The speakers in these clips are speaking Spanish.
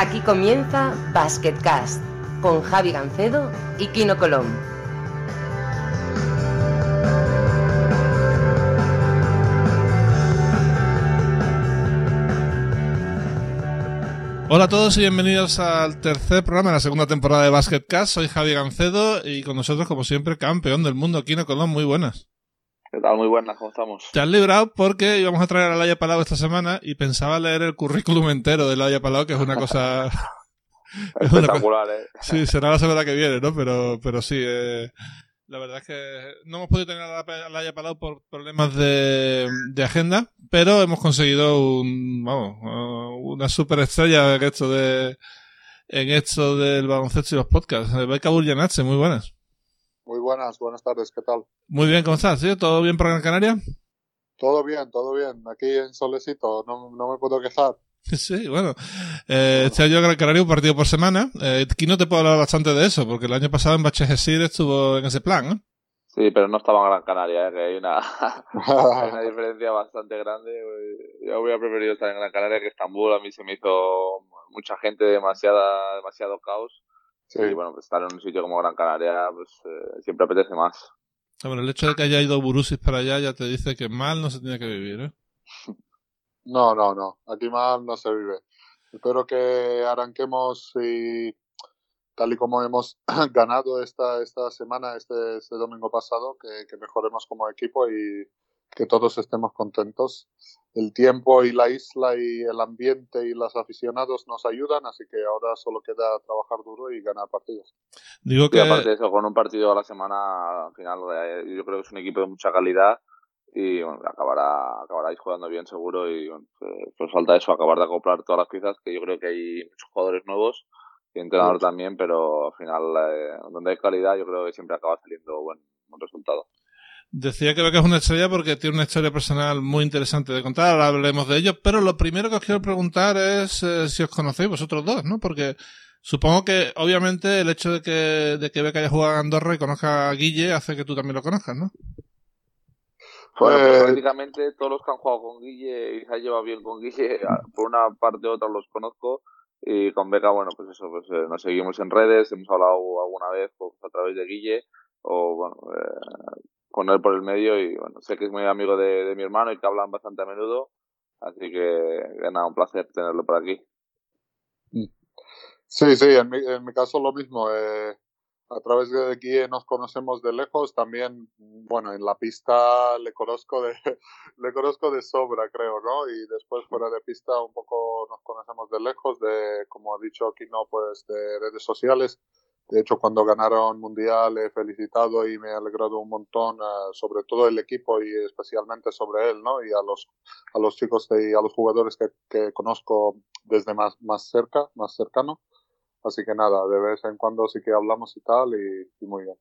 Aquí comienza Basketcast con Javi Gancedo y Kino Colón. Hola a todos y bienvenidos al tercer programa de la segunda temporada de Basketcast. Soy Javi Gancedo y con nosotros, como siempre, campeón del mundo, Kino Colón. Muy buenas. ¿Qué tal? Muy buenas, ¿cómo estamos? Te has librado porque íbamos a traer a Laia Palau esta semana y pensaba leer el currículum entero de Laia Palau, que es una cosa... es una Espectacular, ¿eh? Sí, será la semana que viene, ¿no? Pero, pero sí, eh, la verdad es que no hemos podido tener a la- a Laia Palau por problemas de, de agenda, pero hemos conseguido un, vamos, eh, una superestrella en esto de, en esto del baloncesto y los podcasts. Beca Burjanache, muy buenas. Muy buenas, buenas tardes, ¿qué tal? Muy bien, ¿cómo estás? ¿Sí? ¿Todo bien por Gran Canaria? Todo bien, todo bien. Aquí en Solecito, no, no me puedo quejar. Sí, bueno. Eh, este año Gran Canaria un partido por semana. Eh, aquí no te puedo hablar bastante de eso, porque el año pasado en Bachejesir estuvo en ese plan, ¿no? Sí, pero no estaba en Gran Canaria, ¿eh? que hay una, hay una diferencia bastante grande. Yo hubiera preferido estar en Gran Canaria que Estambul. A mí se me hizo mucha gente, demasiada, demasiado caos. Sí, Y bueno, pues estar en un sitio como Gran Canaria pues eh, siempre apetece más. Ah, Bueno, el hecho de que haya ido Burusis para allá ya te dice que mal no se tiene que vivir, ¿eh? no, no, no. Aquí mal no se vive. Espero que arranquemos y tal y como hemos ganado esta, esta semana, este, este domingo pasado, que, que mejoremos como equipo y que todos estemos contentos. El tiempo y la isla y el ambiente y los aficionados nos ayudan, así que ahora solo queda trabajar duro y ganar partidos. Digo Y que aparte de eso, con un partido a la semana, al final eh, yo creo que es un equipo de mucha calidad y bueno, acabará, acabaráis jugando bien seguro y bueno, eh, pues falta eso, acabar de acoplar todas las piezas, que yo creo que hay muchos jugadores nuevos y entrenador también, pero al final eh, donde hay calidad yo creo que siempre acaba saliendo buen, buen resultado. Decía que Beca es una estrella porque tiene una historia personal muy interesante de contar, ahora hablaremos de ello, pero lo primero que os quiero preguntar es eh, si os conocéis vosotros dos, ¿no? Porque supongo que obviamente el hecho de que, de que Beca haya jugado a Andorra y conozca a Guille hace que tú también lo conozcas, ¿no? Bueno, Eh, pues prácticamente todos los que han jugado con Guille y se han llevado bien con Guille, por una parte u otra los conozco. Y con Beca, bueno, pues eso, pues eh, nos seguimos en redes, hemos hablado alguna vez pues, a través de Guille, o bueno, eh, con él por el medio. Y bueno, sé que es muy amigo de, mi hermano y que hablan bastante a menudo. Así que, nada, un placer tenerlo por aquí. Sí, sí, en mi, en mi caso lo mismo. eh, a través de aquí nos conocemos de lejos. También, bueno, en la pista le conozco de, le conozco de sobra, creo, ¿no? Y después fuera de pista un poco nos conocemos de lejos, de, como ha dicho aquí, no, pues de redes sociales. De hecho, cuando ganaron Mundial he felicitado y me he alegrado un montón, eh, sobre todo el equipo y especialmente sobre él, ¿no? Y a los, a los chicos y a los jugadores que, que conozco desde más, más cerca, más cercano. Así que nada, de vez en cuando sí que hablamos y tal, y, y muy bien.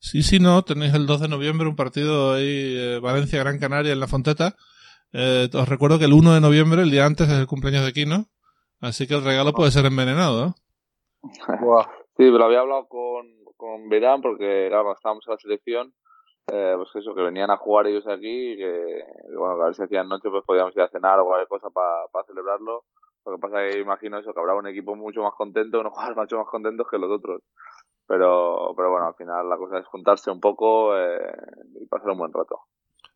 Sí, sí, no, tenéis el 2 de noviembre un partido ahí, eh, Valencia-Gran Canaria en la Fonteta. Eh, os recuerdo que el 1 de noviembre, el día antes, es el cumpleaños de Kino. Así que el regalo puede ser envenenado, ¿eh? Sí, pero había hablado con, con Verán porque, claro, estábamos en la selección, eh, pues eso, que venían a jugar ellos aquí y que, bueno, que a ver si hacían noche, pues podíamos ir a cenar o cualquier cosa para celebrarlo. Lo que pasa es que imagino eso, que habrá un equipo mucho más contento, unos jugadores mucho más contentos que los otros. Pero, pero bueno, al final la cosa es juntarse un poco eh, y pasar un buen rato.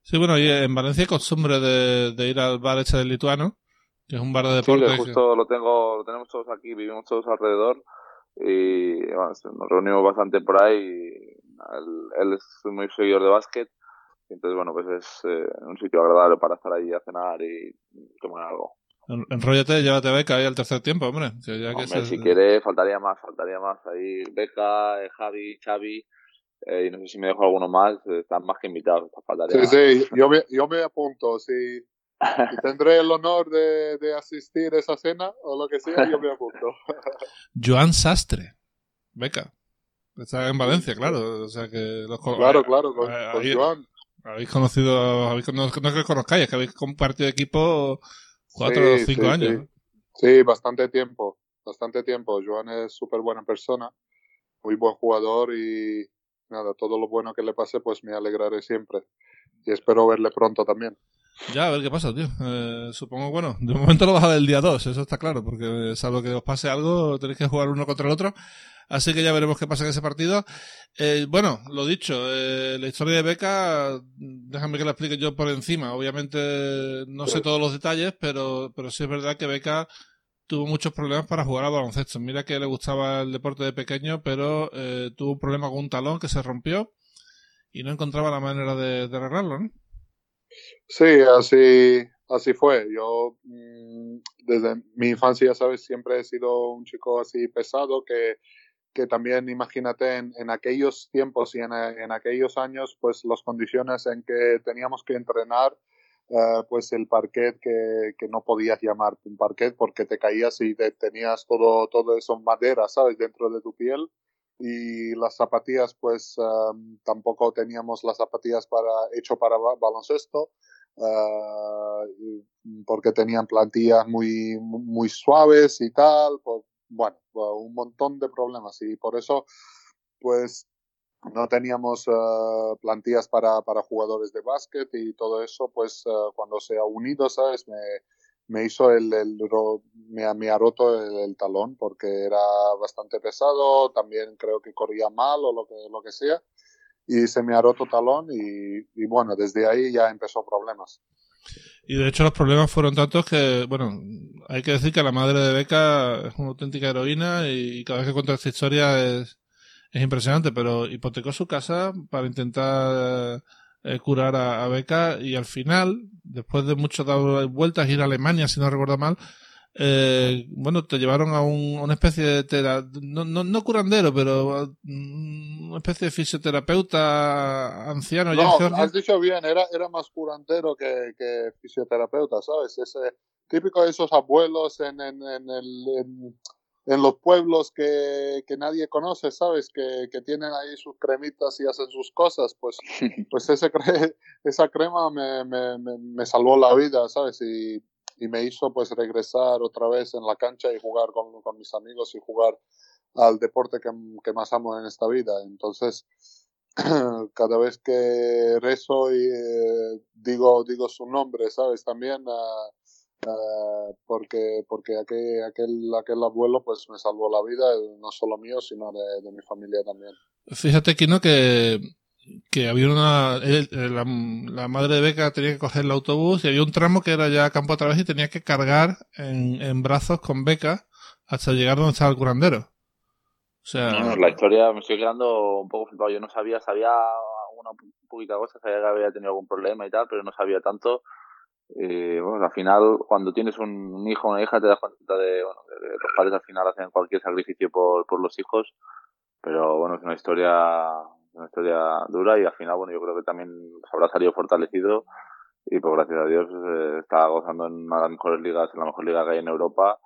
Sí, bueno, y en Valencia hay costumbre de, de ir al bar ese del lituano, que es un bar de Sí, deporte. que justo lo tengo, lo tenemos todos aquí, vivimos todos alrededor y bueno, nos reunimos bastante por ahí. y él, él es muy seguidor de básquet, y entonces bueno, pues es eh, un sitio agradable para estar ahí a cenar y tomar algo. En- Enróllate, llévate beca ahí al tercer tiempo, hombre. Que ya que Hombre, se- si quiere, faltaría más, faltaría más. Ahí Beca, eh, Javi, Xavi, eh, y no sé si me dejo alguno más, eh, están más que invitados, faltaría Sí, más. sí, yo me, yo me apunto. Si, si tendré el honor de, de asistir a esa cena o lo que sea, yo me apunto. Joan Sastre, beca. Está en Valencia, claro. O sea que los Claro, claro, con, eh, con ahí- Joan. Habéis conocido, habéis, no, no es que conozcáis, es que habéis compartido equipo cuatro Sí, o cinco sí, años. Sí. Sí, bastante tiempo, bastante tiempo. Joan es súper buena persona, muy buen jugador y nada, todo lo bueno que le pase pues me alegraré siempre. Y espero verle pronto también. Ya, a ver qué pasa, tío. Eh, supongo, bueno, de momento lo baja del día 2, eso está claro, porque salvo que os pase algo, tenéis que jugar uno contra el otro. Así que ya veremos qué pasa en ese partido. Eh, bueno, lo dicho, eh, la historia de Beca, déjame que la explique yo por encima. Obviamente no sé todos los detalles, pero, pero sí es verdad que Beca tuvo muchos problemas para jugar a baloncesto. Mira que le gustaba el deporte de pequeño, pero eh, tuvo un problema con un talón que se rompió y no encontraba la manera de, arreglarlo, ¿no? Sí, así, así fue. Yo mm, desde mi infancia, ya sabes, siempre he sido un chico así pesado que que también imagínate en, en aquellos tiempos y en, en, aquellos años, pues las condiciones en que teníamos que entrenar, uh, pues el parquet que, que, no podías llamar un parquet porque te caías y te, tenías todo, todo eso en madera, ¿sabes? Dentro de tu piel. Y las zapatillas, pues um, tampoco teníamos las zapatillas para, hecho para baloncesto. Uh, porque tenían plantillas muy, muy suaves y tal, pues, bueno, un montón de problemas y por eso, pues, no teníamos uh, plantillas para, para, jugadores de básquet y todo eso, pues, uh, cuando se ha unido, ¿sabes? Me, me hizo el, el me, me, ha roto el, talón porque era bastante pesado, también creo que corría mal o lo que, lo que sea, y se me ha roto talón y, y bueno, desde ahí ya empezó problemas. Y de hecho los problemas fueron tantos que, bueno, hay que decir que la madre de Beca es una auténtica heroína y cada vez que cuenta esta historia es, es impresionante, pero hipotecó su casa para intentar eh, curar a, a, Beca y al final, después de muchas vueltas, ir a Alemania, si no recuerdo mal, eh, bueno, te llevaron a un, una especie de tera, no, no, no, curandero, pero mm, una especie de fisioterapeuta anciano. No, has dicho bien, era, era más curandero que, que fisioterapeuta, ¿sabes? Ese típico de esos abuelos en, en, en, el, en, en los pueblos que, que, nadie conoce, ¿sabes? Que, que, tienen ahí sus cremitas y hacen sus cosas, pues, pues ese cre esa crema me, me, me, me salvó la vida, ¿sabes? Y y me hizo pues regresar otra vez en la cancha y jugar con, con mis amigos y jugar al deporte que, que, más amo en esta vida. Entonces, cada vez que rezo y eh, digo, digo su nombre, ¿sabes? También uh, uh, porque, porque aquel, aquel, aquel abuelo pues me salvó la vida, no solo mío, sino de, de mi familia también. Fíjate, Kino, que que había una la, la, madre de Beca tenía que coger el autobús y había un tramo que era ya campo a través y tenía que cargar en, en brazos con Beca hasta llegar donde estaba el curandero. O sea, no, la historia me estoy quedando un poco flipado. Yo no sabía, sabía una poquita cosa, sabía que había tenido algún problema y tal, pero no sabía tanto. Eh, bueno, al final, cuando tienes un hijo o una hija, te das cuenta de, bueno, de, de los padres al final hacen cualquier sacrificio por, por los hijos. Pero bueno, es una historia una historia dura y al final, bueno, yo creo que también se habrá salido fortalecido y pues gracias a Dios eh, está gozando en una de las mejores ligas, en la mejor liga que hay en Europa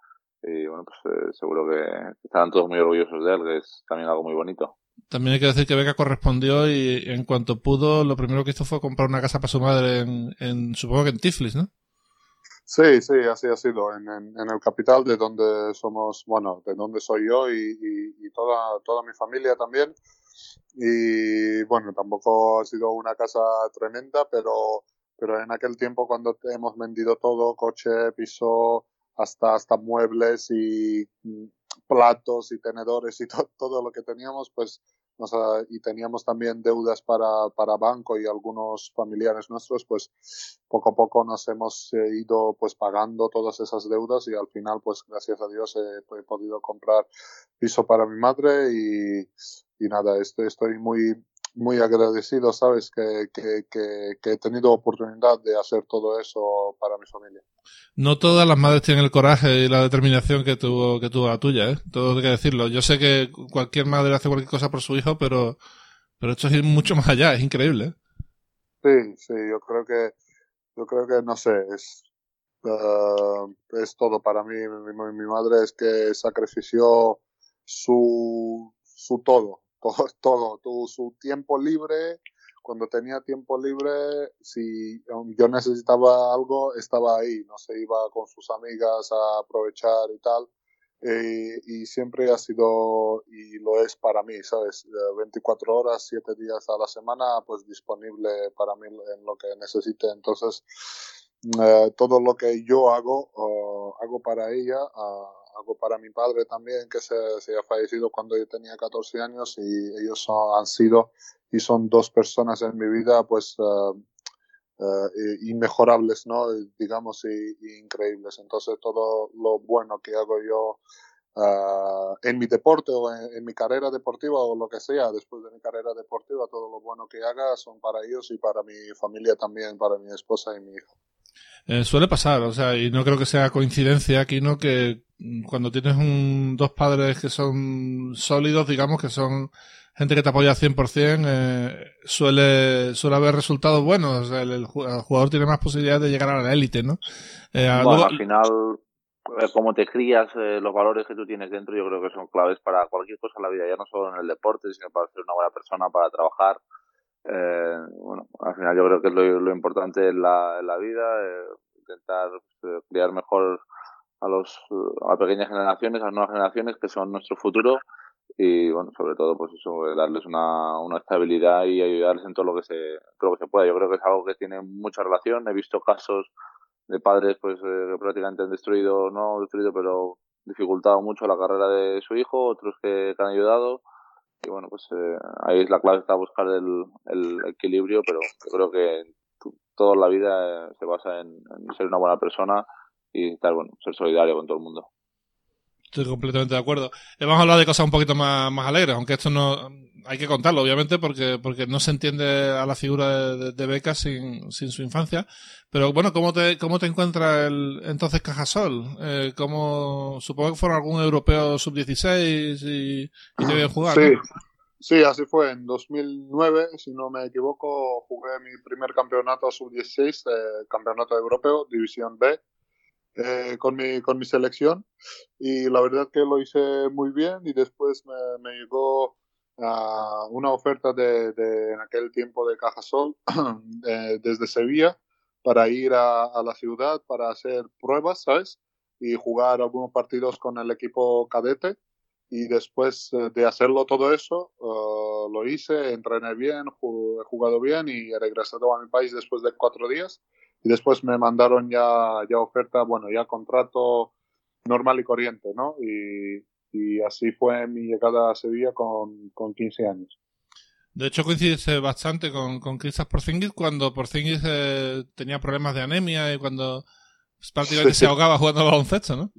y bueno, pues eh, seguro que estarán todos muy orgullosos de él, que es también algo muy bonito. También hay que decir que Beca correspondió y en cuanto pudo, lo primero que hizo fue comprar una casa para su madre en, supongo que en Tiflis, ¿no? Sí, sí, así ha sido. En, en, el capital, de donde somos, bueno, de donde soy yo y, y, toda, toda mi familia también. Y bueno, tampoco ha sido una casa tremenda, pero, pero en aquel tiempo cuando hemos vendido todo, coche, piso, hasta, hasta muebles y platos y tenedores y to todo lo que teníamos, pues nos, y teníamos también deudas para, para banco y algunos familiares nuestros, pues poco a poco nos hemos eh, ido pues pagando todas esas deudas y al final pues gracias a Dios he, he podido comprar piso para mi madre y, y nada, estoy, estoy muy, muy agradecido, ¿sabes? Que, que, que, que, he tenido oportunidad de hacer todo eso para mi familia. No todas las madres tienen el coraje y la determinación que tuvo, que tuvo la tuya, ¿eh? Todo hay que decirlo. Yo sé que cualquier madre hace cualquier cosa por su hijo, pero, pero esto es ir mucho más allá, es increíble, ¿eh? Sí, sí, yo creo que, yo creo que, no sé, es, uh, es todo para mí. Mi, mi, mi madre es que sacrifició su, su todo todo, todo, su tiempo libre, cuando tenía tiempo libre, si yo necesitaba algo, estaba ahí, no se iba con sus amigas a aprovechar y tal. eh, y siempre ha sido y lo es para mí, ¿sabes? 24 horas, 7 días a la semana, pues disponible para mí en lo que necesite. Entonces, eh, todo lo que yo hago, hago para ella, hago para mi padre también, que se, se, ha fallecido cuando yo tenía 14 años y ellos han sido y son dos personas en mi vida, pues... Uh, inmejorables, ¿no? Digamos, y, increíbles. Entonces, todo lo bueno que hago yo uh, en mi deporte o en, en, mi carrera deportiva o lo que sea, después de mi carrera deportiva, todo lo bueno que haga son para ellos y para mi familia también, para mi esposa y mi hijo. Eh, suele pasar, o sea, y no creo que sea coincidencia aquí, ¿no? Que cuando tienes un, dos padres que son sólidos, digamos, que son gente que te apoya al 100%, eh, suele, suele haber resultados buenos. O sea, el, jugador tiene más posibilidades de llegar a la élite, ¿no? Eh, bueno, al final, eh, cómo te crías, eh, los valores que tú tienes dentro, yo creo que son claves para cualquier cosa en la vida, ya no solo en el deporte, sino para ser una buena persona, para trabajar. Eh, bueno, al final yo creo que es lo, importante en la, en la vida, eh, intentar pues, criar mejor a los a pequeñas generaciones, a nuevas generaciones que son nuestro futuro y bueno, sobre todo pues eso, darles una, una estabilidad y ayudarles en todo lo que se todo lo que se pueda. Yo creo que es algo que tiene mucha relación. He visto casos de padres pues eh, que prácticamente han destruido, no destruido, pero dificultado mucho la carrera de su hijo, otros que han ayudado y bueno, pues eh, ahí es la clave está buscar el, el equilibrio, pero yo creo que toda la vida eh, se basa en, en, ser una buena persona y estar, bueno, ser solidario con todo el mundo. Estoy completamente de acuerdo. Vamos a hablar de cosas un poquito más, más alegres, aunque esto no hay que contarlo, obviamente, porque, porque no se entiende a la figura de, de Beca sin, sin su infancia. Pero bueno, ¿cómo te, cómo te encuentra el entonces Cajasol? Eh, ¿cómo, supongo que fueron algún europeo sub-16 y, y te vieron jugar. Sí. ¿no? Sí, así fue. En 2009, si no me equivoco, jugué mi primer campeonato sub-16, eh, campeonato europeo, división B, eh, con, mi, con mi selección. Y la verdad que lo hice muy bien y después me, me llegó uh, una oferta de, de, en aquel tiempo de Cajasol eh, desde Sevilla para ir a, a la ciudad para hacer pruebas, ¿sabes? Y jugar algunos partidos con el equipo cadete y después de hacerlo todo eso, uh, lo hice, entrené bien, he jugado bien y he regresado a mi país después de cuatro días y después me mandaron ya, ya oferta, bueno, ya contrato normal y corriente, ¿no? Y, y así fue mi llegada a Sevilla con, con 15 años. De hecho, coincide bastante con, con Cristas Porzingis cuando Porzingis eh, tenía problemas de anemia y cuando prácticamente sí. se ahogaba jugando al baloncesto, ¿no?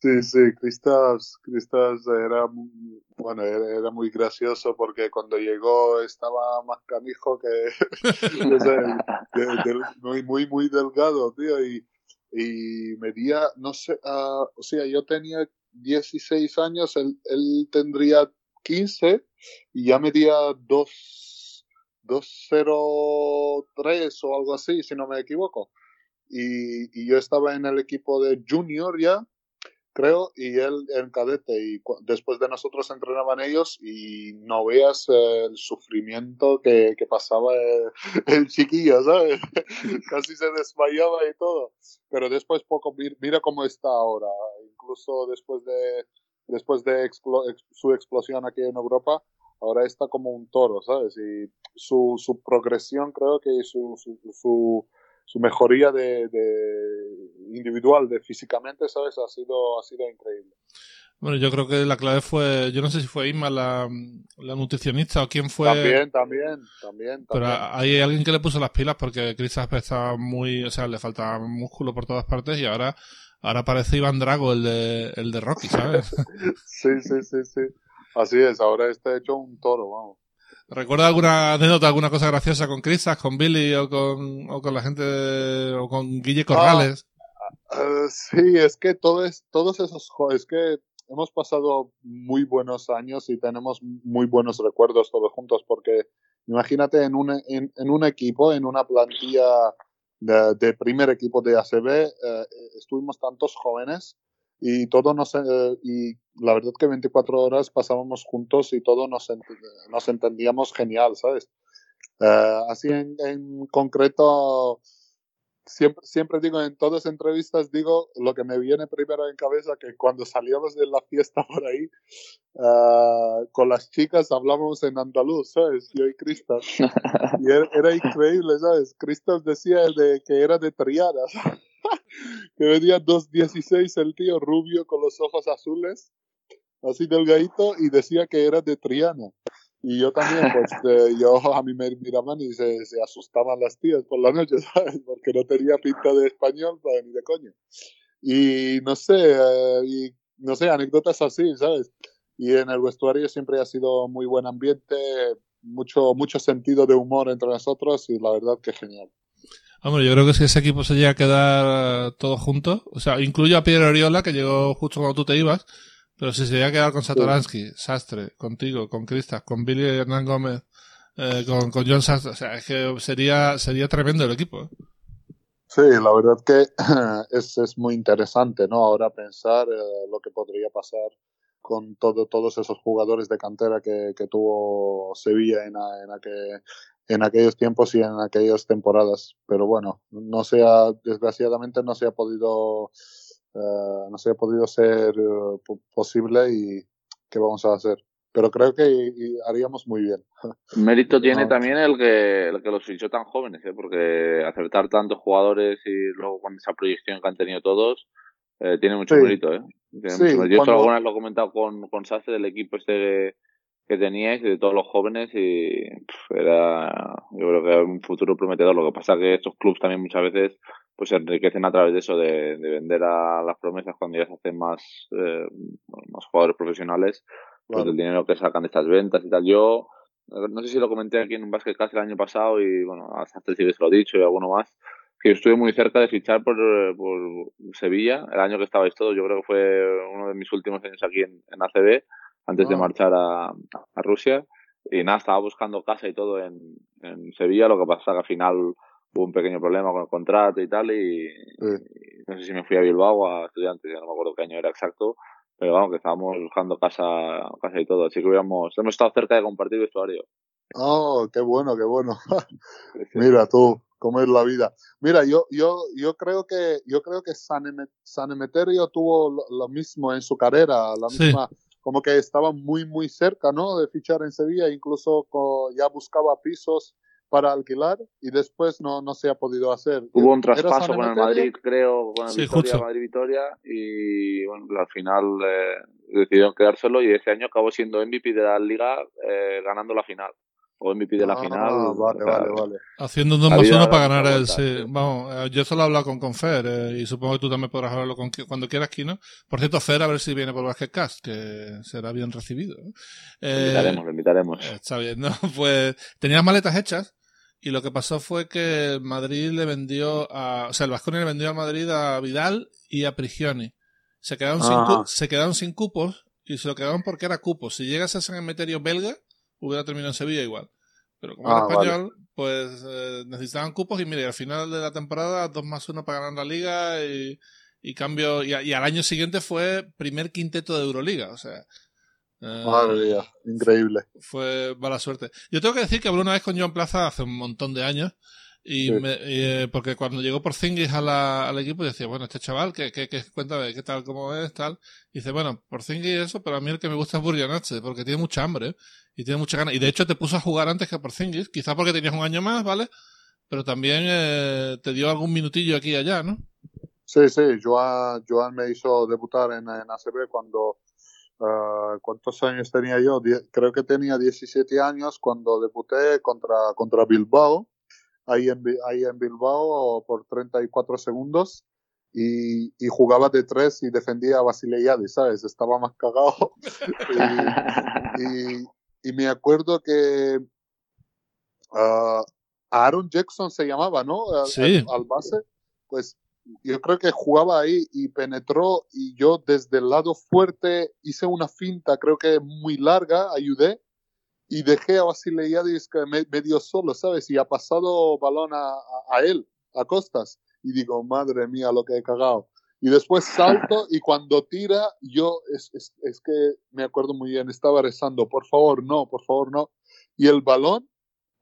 Sí, sí, Cristas, Cristas era, bueno, era, muy gracioso porque cuando llegó estaba más canijo que, muy, muy, muy delgado, tío, y, y medía, no sé, uh, o sea, yo tenía 16 años, él, él tendría 15 y ya medía 2, 203 o algo así, si no me equivoco. Y, y yo estaba en el equipo de junior ya, creo, y él en cadete. Y después de nosotros entrenaban ellos y no veas eh, el sufrimiento que, que pasaba el, el, chiquillo, ¿sabes? Casi se desmayaba y todo. Pero después poco, mira cómo está ahora. Incluso después de, después de explo, su explosión aquí en Europa, ahora está como un toro, ¿sabes? Y su, su progresión, creo que su, su, su su mejoría de, de, individual, de físicamente, ¿sabes? Ha sido, ha sido increíble. Bueno, yo creo que la clave fue, yo no sé si fue Isma la, la nutricionista o quién fue. También, también, también. Pero también. hay alguien que le puso las pilas porque Chris estaba muy, o sea, le faltaba músculo por todas partes y ahora, ahora parece Iván Drago, el de, el de Rocky, ¿sabes? sí, sí, sí, sí. Así es, ahora está hecho un toro, vamos. ¿Recuerda alguna anécdota, alguna cosa graciosa con Crisas, con Billy o con, o con la gente, de, o con Guille Corrales? Ah, uh, sí, es que todo es, todos esos, es que hemos pasado muy buenos años y tenemos muy buenos recuerdos todos juntos, porque imagínate en un, en, en un equipo, en una plantilla de, de primer equipo de ACB, eh, estuvimos tantos jóvenes y todo nos eh, y la verdad que 24 horas pasábamos juntos y todo nos, ent nos entendíamos genial, ¿sabes? Uh, así en, en concreto siempre, siempre digo en todas entrevistas, digo lo que me viene primero en cabeza, que cuando salíamos de la fiesta por ahí, uh, con las chicas hablábamos en andaluz, ¿sabes? Yo y Cristal. Y era, era, increíble, ¿sabes? Cristal decía de, que era de Triana, que venía 2.16 el tío rubio con los ojos azules, así delgadito, y decía que era de Triana. Y yo también, pues eh, yo a mí me miraban y se, se, asustaban las tías por la noche, ¿sabes? Porque no tenía pinta de español pues, ni de coño. Y no sé, eh, y, no sé, anécdotas así, ¿sabes? Y en el vestuario siempre ha sido muy buen ambiente, mucho, mucho sentido de humor entre nosotros y la verdad que genial. Hombre, yo creo que si ese equipo se llega a quedar todos juntos, o sea, incluyo a Pierre Oriola, que llegó justo cuando tú te ibas, pero si se llega a quedar con Satoransky, Sastre, contigo, con Cristas, con Billy Hernán Gómez, eh, con, con, John Sastre, o sea, es que sería, sería tremendo el equipo. ¿eh? Sí, la verdad que es, es muy interesante, ¿no? Ahora pensar eh, lo que podría pasar con todo, todos esos jugadores de cantera que, que tuvo Sevilla en, en, aquel, en aquellos tiempos y en aquellas temporadas. Pero bueno, no se ha, desgraciadamente no se ha podido uh, no se ha podido ser uh, posible y qué vamos a hacer. Pero creo que y, y haríamos muy bien. Mérito tiene no. también el que, el que los fichó tan jóvenes, ¿eh? porque acertar tantos jugadores y luego con esa proyección que han tenido todos, eh, tiene mucho sí. mérito. ¿eh? Tiene Sí, mucho mérito. Yo cuando- esto alguna vez lo he comentado con, con Sase del equipo este que teníais, de todos los jóvenes, y pff, era, yo creo que era un futuro prometedor. Lo que pasa que estos clubes también muchas veces pues se enriquecen a través de eso, de, de vender a las promesas cuando ya se hacen más, eh, más jugadores profesionales, pues del dinero que sacan de estas ventas y tal. Yo, no sé si lo comenté aquí en un Basket el año pasado y bueno, a Sastre se lo he dicho y alguno más, que estuve muy cerca de fichar por, eh, por Sevilla el año que estabais todos. Yo creo que fue uno de mis últimos años aquí en, en ACB, antes de Ah. marchar a, a Rusia. Y nada, estaba buscando casa y todo en, en Sevilla, lo que pasa que al final hubo un pequeño problema con el contrato y tal, y, y no sé si me fui a Bilbao a estudiantes, ya no me acuerdo qué año era exacto, pero vamos, que estábamos buscando casa, casa y todo, así que hubiéramos, hemos estado cerca de compartir vestuario. Oh, qué bueno, qué bueno. Mira tú, cómo es la vida. Mira, yo, yo, yo creo que, yo creo que San, Eme- San Emeterio tuvo lo, lo mismo en su carrera, la Sí. Como que estaba muy, muy cerca, ¿no? De fichar en Sevilla, incluso ya buscaba pisos para alquilar y después no, no se ha podido hacer. Hubo un ¿Era traspaso con el? Madrid, creo, con el Sí, Victoria, justo. Madrid-Vitoria, y bueno, al final eh, decidieron quedárselo y ese año acabó siendo MVP de la liga eh, ganando la final. O MVP de la Ah, final. vale, o sea, vale, vale. Haciendo un 2 La más vida 1 da para ganar el. sí. Vamos, eh, yo solo he hablado con, con Fer eh, y supongo que tú también podrás hablarlo con, cuando quieras, Kino. Por cierto, Fer, a ver si viene por Basketcast, que será bien recibido. ¿eh? Lo invitaremos, lo invitaremos. eh, Está bien, ¿no? Pues tenía las maletas hechas y lo que pasó fue que el Madrid le vendió a. O sea, el Vasconia le vendió al Madrid a Vidal y a Prigioni. Se quedaron, sin, Ajá. cu- se quedaron sin cupos y se lo quedaron porque era cupos. Si llegase a San Emeterio belga, hubiera terminado en Sevilla igual. Pero como Ah, era español, pues eh, necesitaban cupos y mire, al final de la temporada, 2 más 1 para ganar la liga y, y cambio. Y al año siguiente fue primer quinteto de Euroliga, o sea. eh, Madre mía, increíble. fue mala suerte. Yo tengo que decir que hablé una vez con Joan Plaza hace un montón de años. Y Sí. me- y, eh, porque cuando llegó por Zingis a la- al equipo decía, bueno, este chaval, ¿qué, qué, qué, cuéntame, qué tal, cómo es, tal. Y dice, bueno, por Zingis eso, pero a mí el que me gusta es Burjanache, porque tiene mucha hambre, y tiene mucha ganas. Y de hecho te puso a jugar antes que por Zingis, quizá porque tenías un año más, ¿vale? Pero también eh, te dio algún minutillo aquí y allá, ¿no? Sí, sí, Joan, Joan me hizo debutar en, en ACB cuando, ah, ¿cuántos años tenía yo? Die- creo que tenía 17 años cuando debuté contra, contra Bilbao, ahí en, ahí en Bilbao por 34 segundos. Y, y jugaba de tres y defendía a Basileiades, ¿sabes? Estaba más cagado. y, y, y me acuerdo que ah, Aaron Jackson se llamaba, ¿no? Al, Sí. al- al base. Pues yo creo que jugaba ahí y penetró y yo desde el lado fuerte hice una finta, creo que muy larga, ayudé y dejé a Basileiadis que me- medio solo, ¿sabes? Y ha pasado balón a, a, él, a costas. Y digo, madre mía, lo que he cagado. Y después salto y cuando tira, yo es, es, es que me acuerdo muy bien, estaba rezando, por favor, no, por favor, no. Y el balón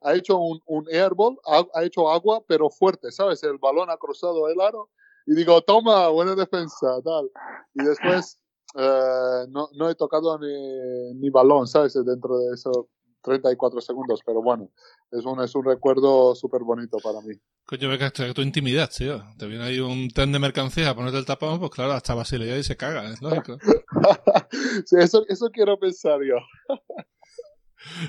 ha hecho un, un airball, ha, ha hecho agua, pero fuerte, ¿sabes? El balón ha cruzado el aro y digo, toma, buena defensa, tal. Y después eh, no, no he tocado ni, ni balón, ¿sabes? Dentro de esos 34 segundos, pero bueno, es un, es un recuerdo súper bonito para mí. Coño, ve que tu intimidad, tío. Te viene ahí un tren de mercancía a ponerte el tapón, pues claro, hasta Basilea y se caga, es lógico. sí, eso, eso quiero pensar yo.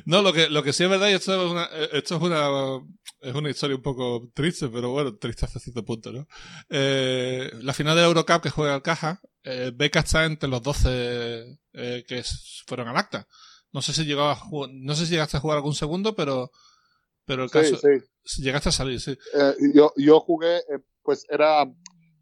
No, lo que, lo que sí es verdad, y esto es una, esto es una, es una historia un poco triste, pero bueno, triste hasta cierto punto, ¿no? Eh, la final de Eurocup que juega el Caja, eh, Beca está entre los 12 eh, que fueron al acta. No sé si llegaba a no sé si llegaste a jugar algún segundo, pero, pero el caso, sí, llegaste a salir, sí. Eh, yo, yo jugué, eh, pues era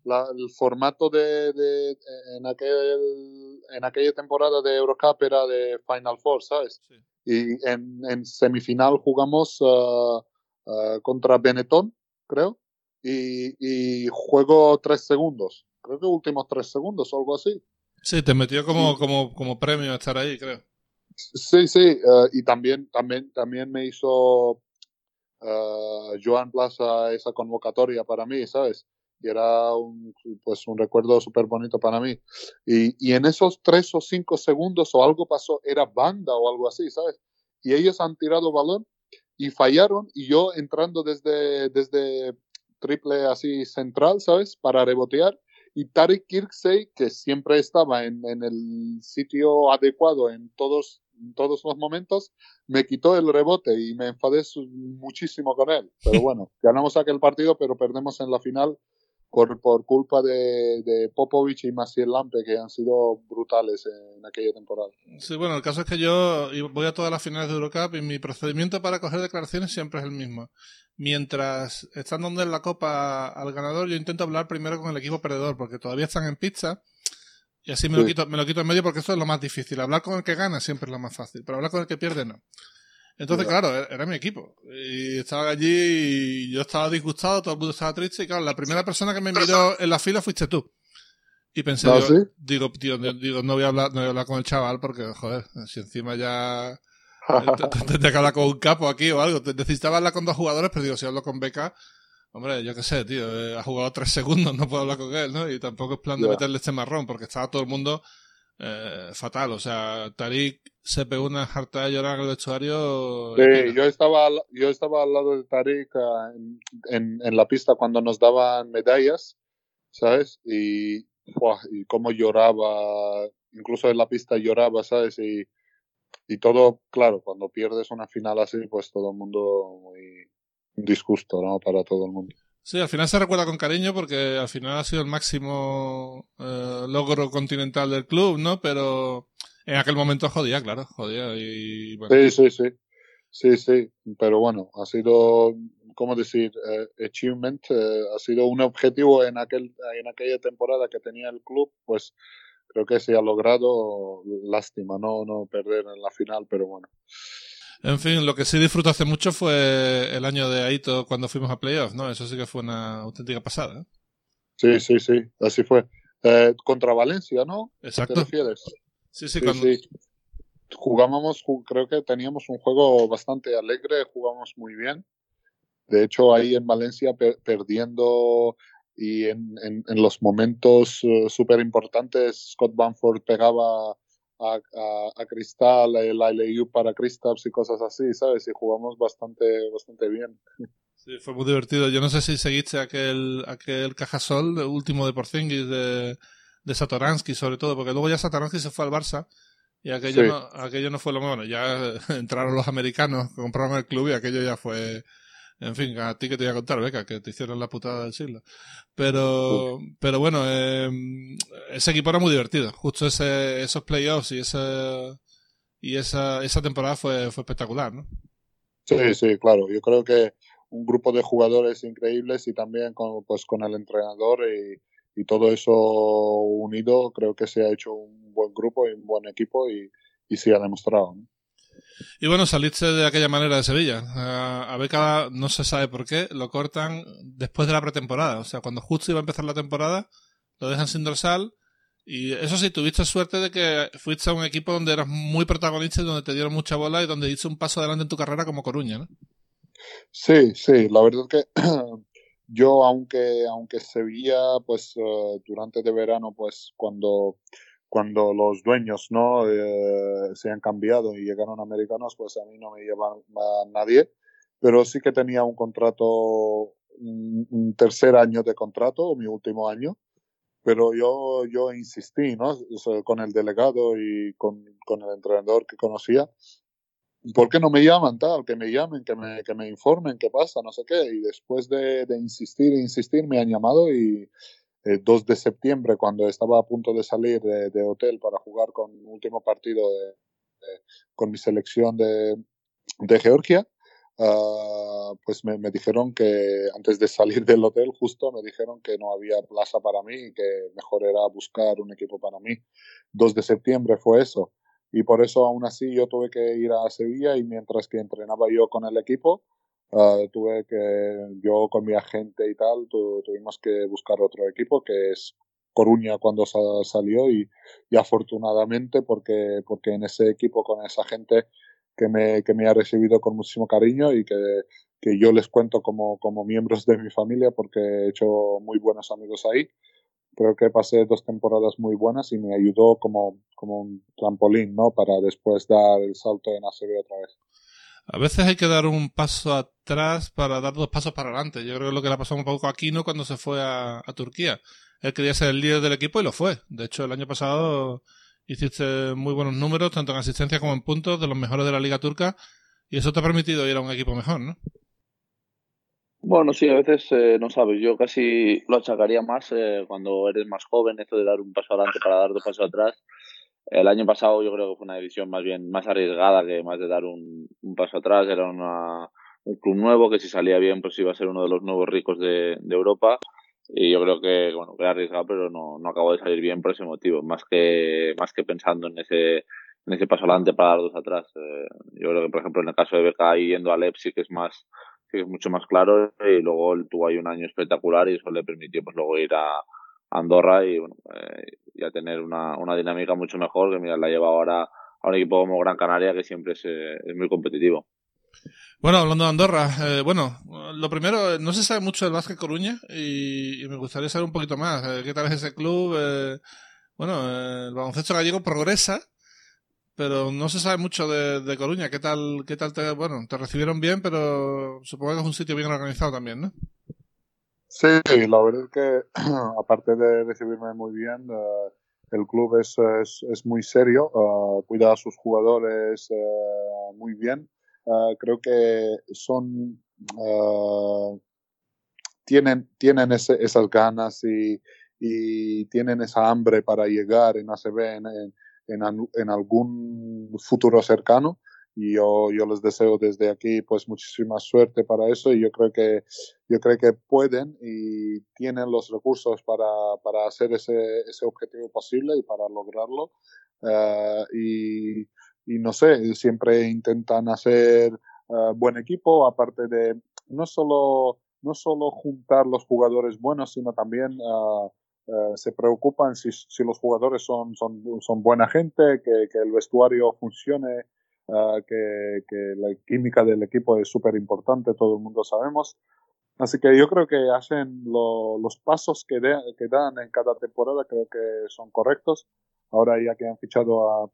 la, el formato de, de, en aquel, en aquella temporada de Eurocup era de Final Four, ¿sabes? Sí. Y en, en semifinal jugamos uh, uh, contra Benetton, creo, y, y juego tres segundos. Creo que últimos tres segundos o algo así. Sí, te metió como, sí. como, como premio a estar ahí, creo. Sí, sí, uh, y también, también, también me hizo uh, Joan Plaza esa convocatoria para mí, ¿sabes? Y era un, pues un recuerdo súper bonito para mí. Y, y en esos tres o cinco segundos o algo pasó, era banda o algo así, ¿sabes? Y ellos han tirado balón y fallaron y yo entrando desde, desde triple así central, ¿sabes? Para rebotear y Tariq Kirksey, que siempre estaba en, en, el sitio adecuado en todos, en todos los momentos, me quitó el rebote y me enfadé muchísimo con él. Pero bueno, ganamos aquel partido, pero perdemos en la final por, por culpa de, de Popovich y Maciel Lampe, que han sido brutales en aquella temporada. Sí, bueno, el caso es que yo voy a todas las finales de Eurocup y mi procedimiento para coger declaraciones siempre es el mismo. Mientras están dando en la copa al ganador, yo intento hablar primero con el equipo perdedor, porque todavía están en pizza. Y así me, sí. lo quito, me lo quito en medio porque esto es lo más difícil. Hablar con el que gana siempre es lo más fácil, pero hablar con el que pierde no. Entonces, claro, era mi equipo. Y estaba allí y yo estaba disgustado, todo el mundo estaba triste. Y claro, la primera persona que me miró en la fila fuiste tú. Y pensé, ¿Ah, yo, ¿sí? digo, tío, digo, no voy a hablar, no voy a hablar con el chaval porque, joder, si encima ya tendría que hablar con un capo aquí o algo. Necesitaba hablar con dos jugadores, pero digo, si hablo con Beca, hombre, yo qué sé, tío, eh, ha jugado tres segundos, no puedo hablar con él, ¿no? Y tampoco es plan de yeah. meterle este marrón, porque estaba todo el mundo eh, fatal. O sea, Tarik se pegó una harta de llorar en el vestuario. Sí, yo estaba, yo estaba al lado de Tarik uh, en, en, en, la pista cuando nos daban medallas, ¿sabes? Y, ¡buah! y cómo lloraba, incluso en la pista lloraba, ¿sabes? Y, y todo, claro, cuando pierdes una final así, pues todo el mundo muy disgusto, ¿no? Para todo el mundo. Sí, al final se recuerda con cariño porque al final ha sido el máximo eh, logro continental del club, ¿no? Pero en aquel momento jodía, claro, jodía. Y, bueno. Sí, sí, sí. Sí, sí. Pero bueno, ha sido, ¿cómo decir? Eh, achievement. Eh, ha sido un objetivo en, aquel, en aquella temporada que tenía el club, pues creo que se ha logrado. Lástima, no, no perder en la final, pero bueno. En fin, lo que sí disfruto hace mucho fue el año de Aito cuando fuimos a playoffs, ¿no? Eso sí que fue una auténtica pasada. ¿eh? Sí, sí, sí, así fue. Eh, contra Valencia, ¿no? Exacto. ¿Te refieres? Sí, sí, sí, cuando... sí. Jugábamos, creo que teníamos un juego bastante alegre, jugamos muy bien. De hecho, ahí en Valencia per perdiendo y en, en, en los momentos uh, súper importantes, Scott Banford pegaba a, a, a Cristal, el ILU para Kristaps y cosas así, ¿sabes? Y jugamos bastante, bastante bien. Sí, fue muy divertido. Yo no sé si seguiste aquel, aquel Cajasol último de Porzingis de, de Satoransky, sobre todo, porque luego ya Satoransky se fue al Barça y aquello, sí. no, aquello no fue lo bueno. Ya entraron los americanos, compraron el club y aquello ya fue en fin, a ti que te voy a contar, Beca, que te hicieron la putada del siglo. Pero, pero bueno, eh, ese equipo era muy divertido. Justo ese, esos playoffs y esa, y esa, esa temporada fue, fue espectacular, ¿no? Sí, sí, claro. Yo creo que un grupo de jugadores increíbles y también con, pues, con el entrenador y, y todo eso unido, creo que se ha hecho un buen grupo y un buen equipo y, y se ha demostrado, ¿no? Y bueno, saliste de aquella manera de Sevilla. Uh, a Beca no se sabe por qué, lo cortan después de la pretemporada. O sea, cuando justo iba a empezar la temporada, lo dejan sin dorsal. Y eso sí, tuviste suerte de que fuiste a un equipo donde eras muy protagonista y donde te dieron mucha bola y donde hiciste un paso adelante en tu carrera como Coruña, ¿no? Sí, sí, la verdad que yo, aunque, aunque Sevilla, pues uh, durante de verano, pues cuando, cuando los dueños no eh, se han cambiado y llegaron americanos, pues a mí no me lleva a nadie, pero sí que tenía un contrato, un, un tercer año de contrato, mi último año, pero yo, yo insistí, ¿no? con el delegado y con, con el entrenador que conocía, ¿por qué no me llaman tal? Que me llamen, que me, que me informen qué pasa, no sé qué. Y después de, de insistir e insistir, me han llamado y el 2 de septiembre, cuando estaba a punto de salir de, hotel para jugar con el último partido de, con mi selección de, Georgia, uh, pues me, me, dijeron que antes de salir del hotel justo me dijeron que no había plaza para mí y que mejor era buscar un equipo para mí. 2 de septiembre fue eso y por eso aún así yo tuve que ir a Sevilla y mientras que entrenaba yo con el equipo, uh, tuve que, yo con mi agente y tal, tu, tuvimos que buscar otro equipo que es Coruña cuando sa salió y, y, afortunadamente porque, porque en ese equipo con esa gente que me, que me ha recibido con muchísimo cariño y que, que yo les cuento como, como miembros de mi familia porque he hecho muy buenos amigos ahí creo que pasé dos temporadas muy buenas y me ayudó como, como un trampolín, ¿no? Para después dar el salto en ACB otra vez. A veces hay que dar un paso atrás para dar dos pasos para adelante. Yo creo que lo que le pasó un poco a Aquino cuando se fue a, Turquía. Él quería ser el líder del equipo y lo fue. De hecho, el año pasado hiciste muy buenos números, tanto en asistencia como en puntos, de los mejores de la Liga Turca. Y eso te ha permitido ir a un equipo mejor, ¿no? Bueno, sí, a veces eh, no sabes. Yo casi lo achacaría más eh, cuando eres más joven, esto de dar un paso adelante para dar dos pasos atrás. El año pasado yo creo que fue una división más bien más arriesgada que más de dar un, un paso atrás. Era un club nuevo que si salía bien pues iba a ser uno de los nuevos ricos de, Europa. Y yo creo que, bueno, que arriesgado, pero no, no acabó de salir bien por ese motivo. Más que, más que pensando en ese, en ese paso adelante para dar dos atrás. Eh, yo creo que, por ejemplo, en el caso de Beca yendo a Leipzig es más, que es mucho más claro y luego tuvo ahí un año espectacular y eso le permitió pues luego ir a Andorra y bueno eh, a tener una, una dinámica mucho mejor que mira la lleva ahora a un equipo como Gran Canaria que siempre es, eh, es muy competitivo. Bueno, hablando de Andorra, eh, bueno, lo primero, no se sabe mucho del Básquet Coruña y, y me gustaría saber un poquito más. Eh, ¿Qué tal es ese club? Eh, bueno, el baloncesto gallego progresa, pero no se sabe mucho de, de, Coruña. ¿Qué tal, qué tal te, bueno, te recibieron bien, pero supongo que es un sitio bien organizado también, ¿no? Sí, la verdad es que aparte de recibirme muy bien, uh, el club es, es, muy serio, uh, cuida a sus jugadores uh, muy bien. creo que son tienen tienen ese, esas ganas y, tienen esa hambre para llegar en ACB en en, en algún futuro cercano y yo, yo les deseo desde aquí pues muchísima suerte para eso y yo creo que yo creo que pueden y tienen los recursos para, para hacer ese, ese objetivo posible y para lograrlo uh, y, y, no sé siempre intentan hacer uh, buen equipo aparte de no solo no solo juntar los jugadores buenos sino también Uh, se preocupan si, si, los jugadores son, son, son buena gente, que, que el vestuario funcione, uh, que, que, la química del equipo es súper importante, todo el mundo sabemos. Así que yo creo que hacen lo, los pasos que, de, que dan en cada temporada, creo que son correctos. Ahora ya que han fichado a,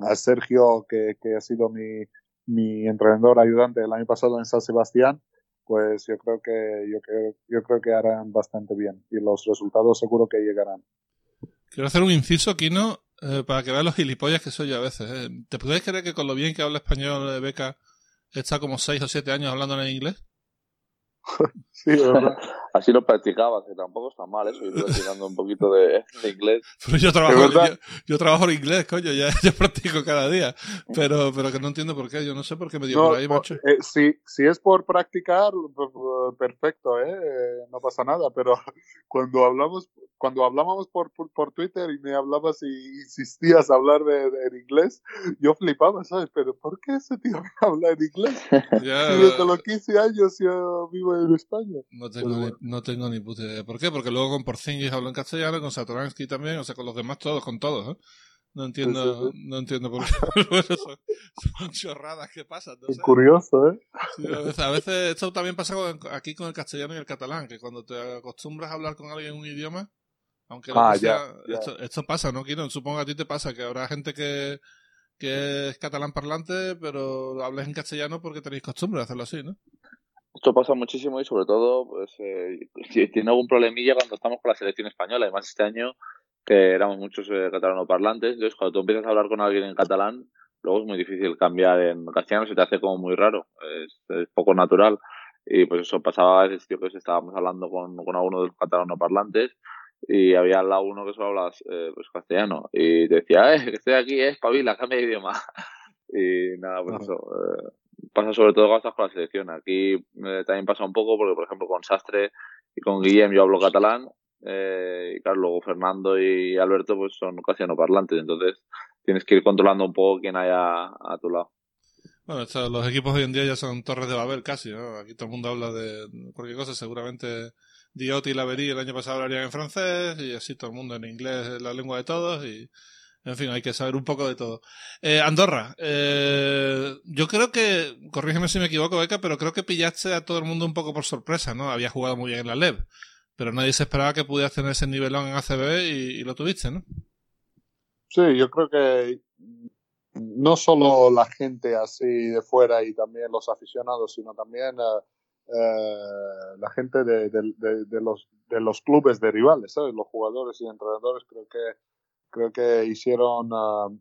a Sergio, que, que ha sido mi, mi entrenador ayudante el año pasado en San Sebastián, pues yo creo que yo creo, yo creo que harán bastante bien y los resultados seguro que llegarán. Quiero hacer un inciso, Kino, eh, para que veas los gilipollas que soy yo a veces. ¿eh? ¿Te puedes creer que con lo bien que habla español de Beca está como 6 o 7 años hablando en inglés? sí. Así lo practicaba, que tampoco está mal eso, ir practicando un poquito de, de inglés. Pero yo trabajo, yo, yo, trabajo en inglés, coño, ya, ya practico cada día. Pero, pero que no entiendo por qué, yo no sé por qué me dio no, por ahí, macho. Eh, si, si es por practicar, perfecto, ¿eh? No pasa nada, pero cuando hablamos, cuando hablábamos por, por, por Twitter y me hablabas y insistías a hablar de, de, en inglés, yo flipaba, ¿sabes? Pero ¿por qué ese tío me habla en inglés? Ya, si desde los 15 años yo vivo en España. No tengo, ni, no tengo ni puta idea. ¿Por qué? Porque luego con Porzingis hablo en castellano, con Satoransky también, o sea, con los demás todos, con todos, ¿eh? No entiendo, no entiendo por qué. son, son, chorradas que pasan. No sé. Curioso, ¿eh? A, veces, a, veces, esto también pasa con, aquí con el castellano y el catalán, que cuando te acostumbras a hablar con alguien en un idioma, aunque ah, sea, ya, ya. Esto, esto, pasa, ¿no, Kino? Supongo que a ti te pasa, que habrá gente que, que es catalán parlante, pero hablas en castellano porque tenéis costumbre de hacerlo así, ¿no? Esto pasa muchísimo y sobre todo, pues, eh, si tiene algún problemilla cuando estamos con la selección española. Además, este año que éramos muchos eh, catalanoparlantes, entonces cuando tú empiezas a hablar con alguien en catalán, luego es muy difícil cambiar en castellano, se te hace como muy raro, es, es poco natural. Y pues eso pasaba a veces, tío, que estábamos hablando con, con alguno de los catalanoparlantes y había al lado uno que solo hablaba eh, pues castellano y te decía, eh, que estoy aquí, es eh, pavila, cambia de idioma. y nada, pues eso. Pasa sobre todo estás con la selección. Aquí eh, también pasa un poco porque, por ejemplo, con Sastre y con Guillem yo hablo catalán eh, y claro, luego Fernando y Alberto pues son castellano parlantes, entonces tienes que ir controlando un poco quién hay a, a tu lado. Bueno, esto, los equipos hoy en día ya son torres de Babel casi, ¿no? Aquí todo el mundo habla de cualquier cosa, seguramente Diot y Laverí el año pasado hablarían en francés y así todo el mundo en inglés, la lengua de todos y en fin, hay que saber un poco de todo. Eh, Andorra, eh, yo creo que, corrígeme si me equivoco, Beca, pero creo que pillaste a todo el mundo un poco por sorpresa, ¿no? Había jugado muy bien en la LEV, pero nadie se esperaba que pudieras tener ese nivelón en ACB y, y lo tuviste, ¿no? Sí, yo creo que no solo la gente así de fuera y también los aficionados, sino también uh, uh, la gente de, de, los, de los clubes de rivales, ¿sabes? Los jugadores y entrenadores creo que creo que hicieron uh,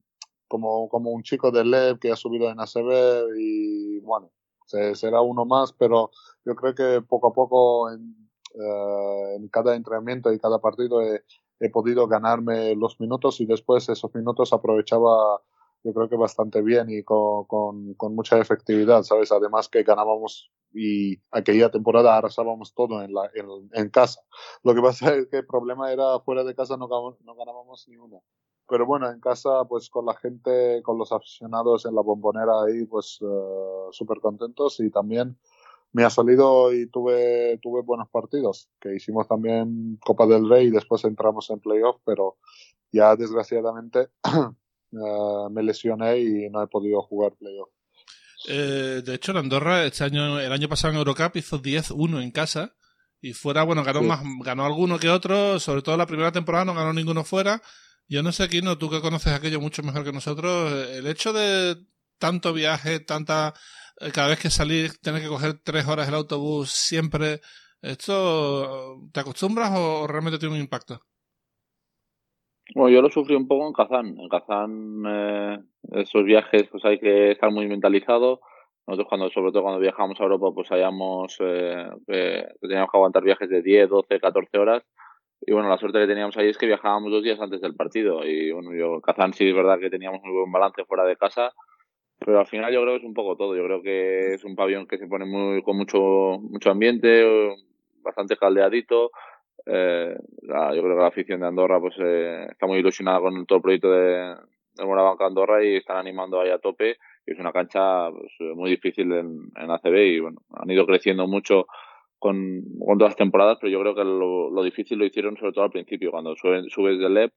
como, como un chico de LEV que ha subido en ACB y bueno, se, será uno más, pero yo creo que poco a poco en, uh, en cada entrenamiento y cada partido he, he, podido ganarme los minutos y después esos minutos aprovechaba yo creo que bastante bien y con, con, con mucha efectividad, ¿sabes? Además que ganábamos y aquella temporada arrasábamos todo en, la, en, en, casa. Lo que pasa es que el problema era fuera de casa no, no ganábamos ni una. Pero bueno, en casa, pues con la gente, con los aficionados en la bombonera ahí, pues uh, súper contentos y también me ha salido y tuve, tuve buenos partidos, que hicimos también Copa del Rey y después entramos en playoff, pero ya desgraciadamente uh, me lesioné y no he podido jugar playoff. Eh, de hecho, en Andorra, este año, el año pasado en Eurocup hizo 10-1 en casa. Y fuera, bueno, ganó sí. más, ganó alguno que otro, sobre todo la primera temporada no ganó ninguno fuera. Yo no sé, aquí no tú que conoces aquello mucho mejor que nosotros, el hecho de tanto viaje, tanta, eh, cada vez que salir, tener que coger tres horas el autobús siempre, ¿esto te acostumbras o realmente tiene un impacto? Bueno, yo lo sufrí un poco en Kazán. En Kazán, eh, esos viajes, pues hay que estar muy mentalizado. Nosotros, cuando, sobre todo cuando viajamos a Europa, pues hayamos, eh, eh, teníamos que aguantar viajes de 10, 12, 14 horas. Y bueno, la suerte que teníamos ahí es que viajábamos dos días antes del partido. Y bueno, yo, Kazán sí es verdad que teníamos muy buen balance fuera de casa. Pero al final yo creo que es un poco todo. Yo creo que es un pabellón que se pone muy, con mucho, mucho ambiente, bastante caldeadito eh, la, yo creo que la afición de Andorra pues eh, está muy ilusionada con todo el proyecto de, de Morabanca Andorra y están animando ahí a tope. Y es una cancha pues, muy difícil en, en ACB y bueno, han ido creciendo mucho con, con todas las temporadas, pero yo creo que lo, lo difícil lo hicieron sobre todo al principio, cuando subes, del LEP,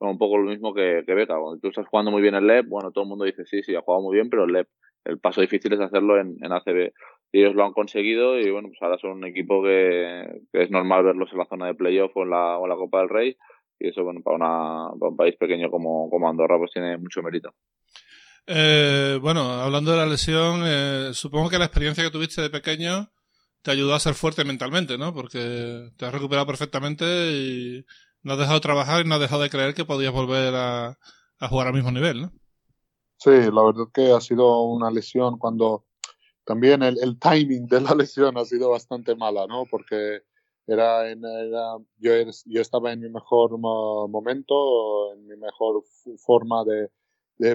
un poco lo mismo que, que Beca, cuando tú estás jugando muy bien el LEP, bueno, todo el mundo dice sí, sí, ha jugado muy bien, pero el LEP, el paso difícil es hacerlo en, en ACB ellos lo han conseguido y bueno, pues ahora son un equipo que, que es normal verlos en la zona de playoff o en la, o en la Copa del Rey y eso bueno para, una, para un país pequeño como, como Andorra pues tiene mucho mérito. Eh, bueno, hablando de la lesión, eh, supongo que la experiencia que tuviste de pequeño te ayudó a ser fuerte mentalmente, ¿no? Porque te has recuperado perfectamente y no has dejado de trabajar y no has dejado de creer que podías volver a, a jugar al mismo nivel, ¿no? Sí, la verdad que ha sido una lesión cuando también el, timing de la lesión ha sido bastante mala, ¿no? Porque era, en, era yo, estaba en mi mejor momento, en mi mejor forma de,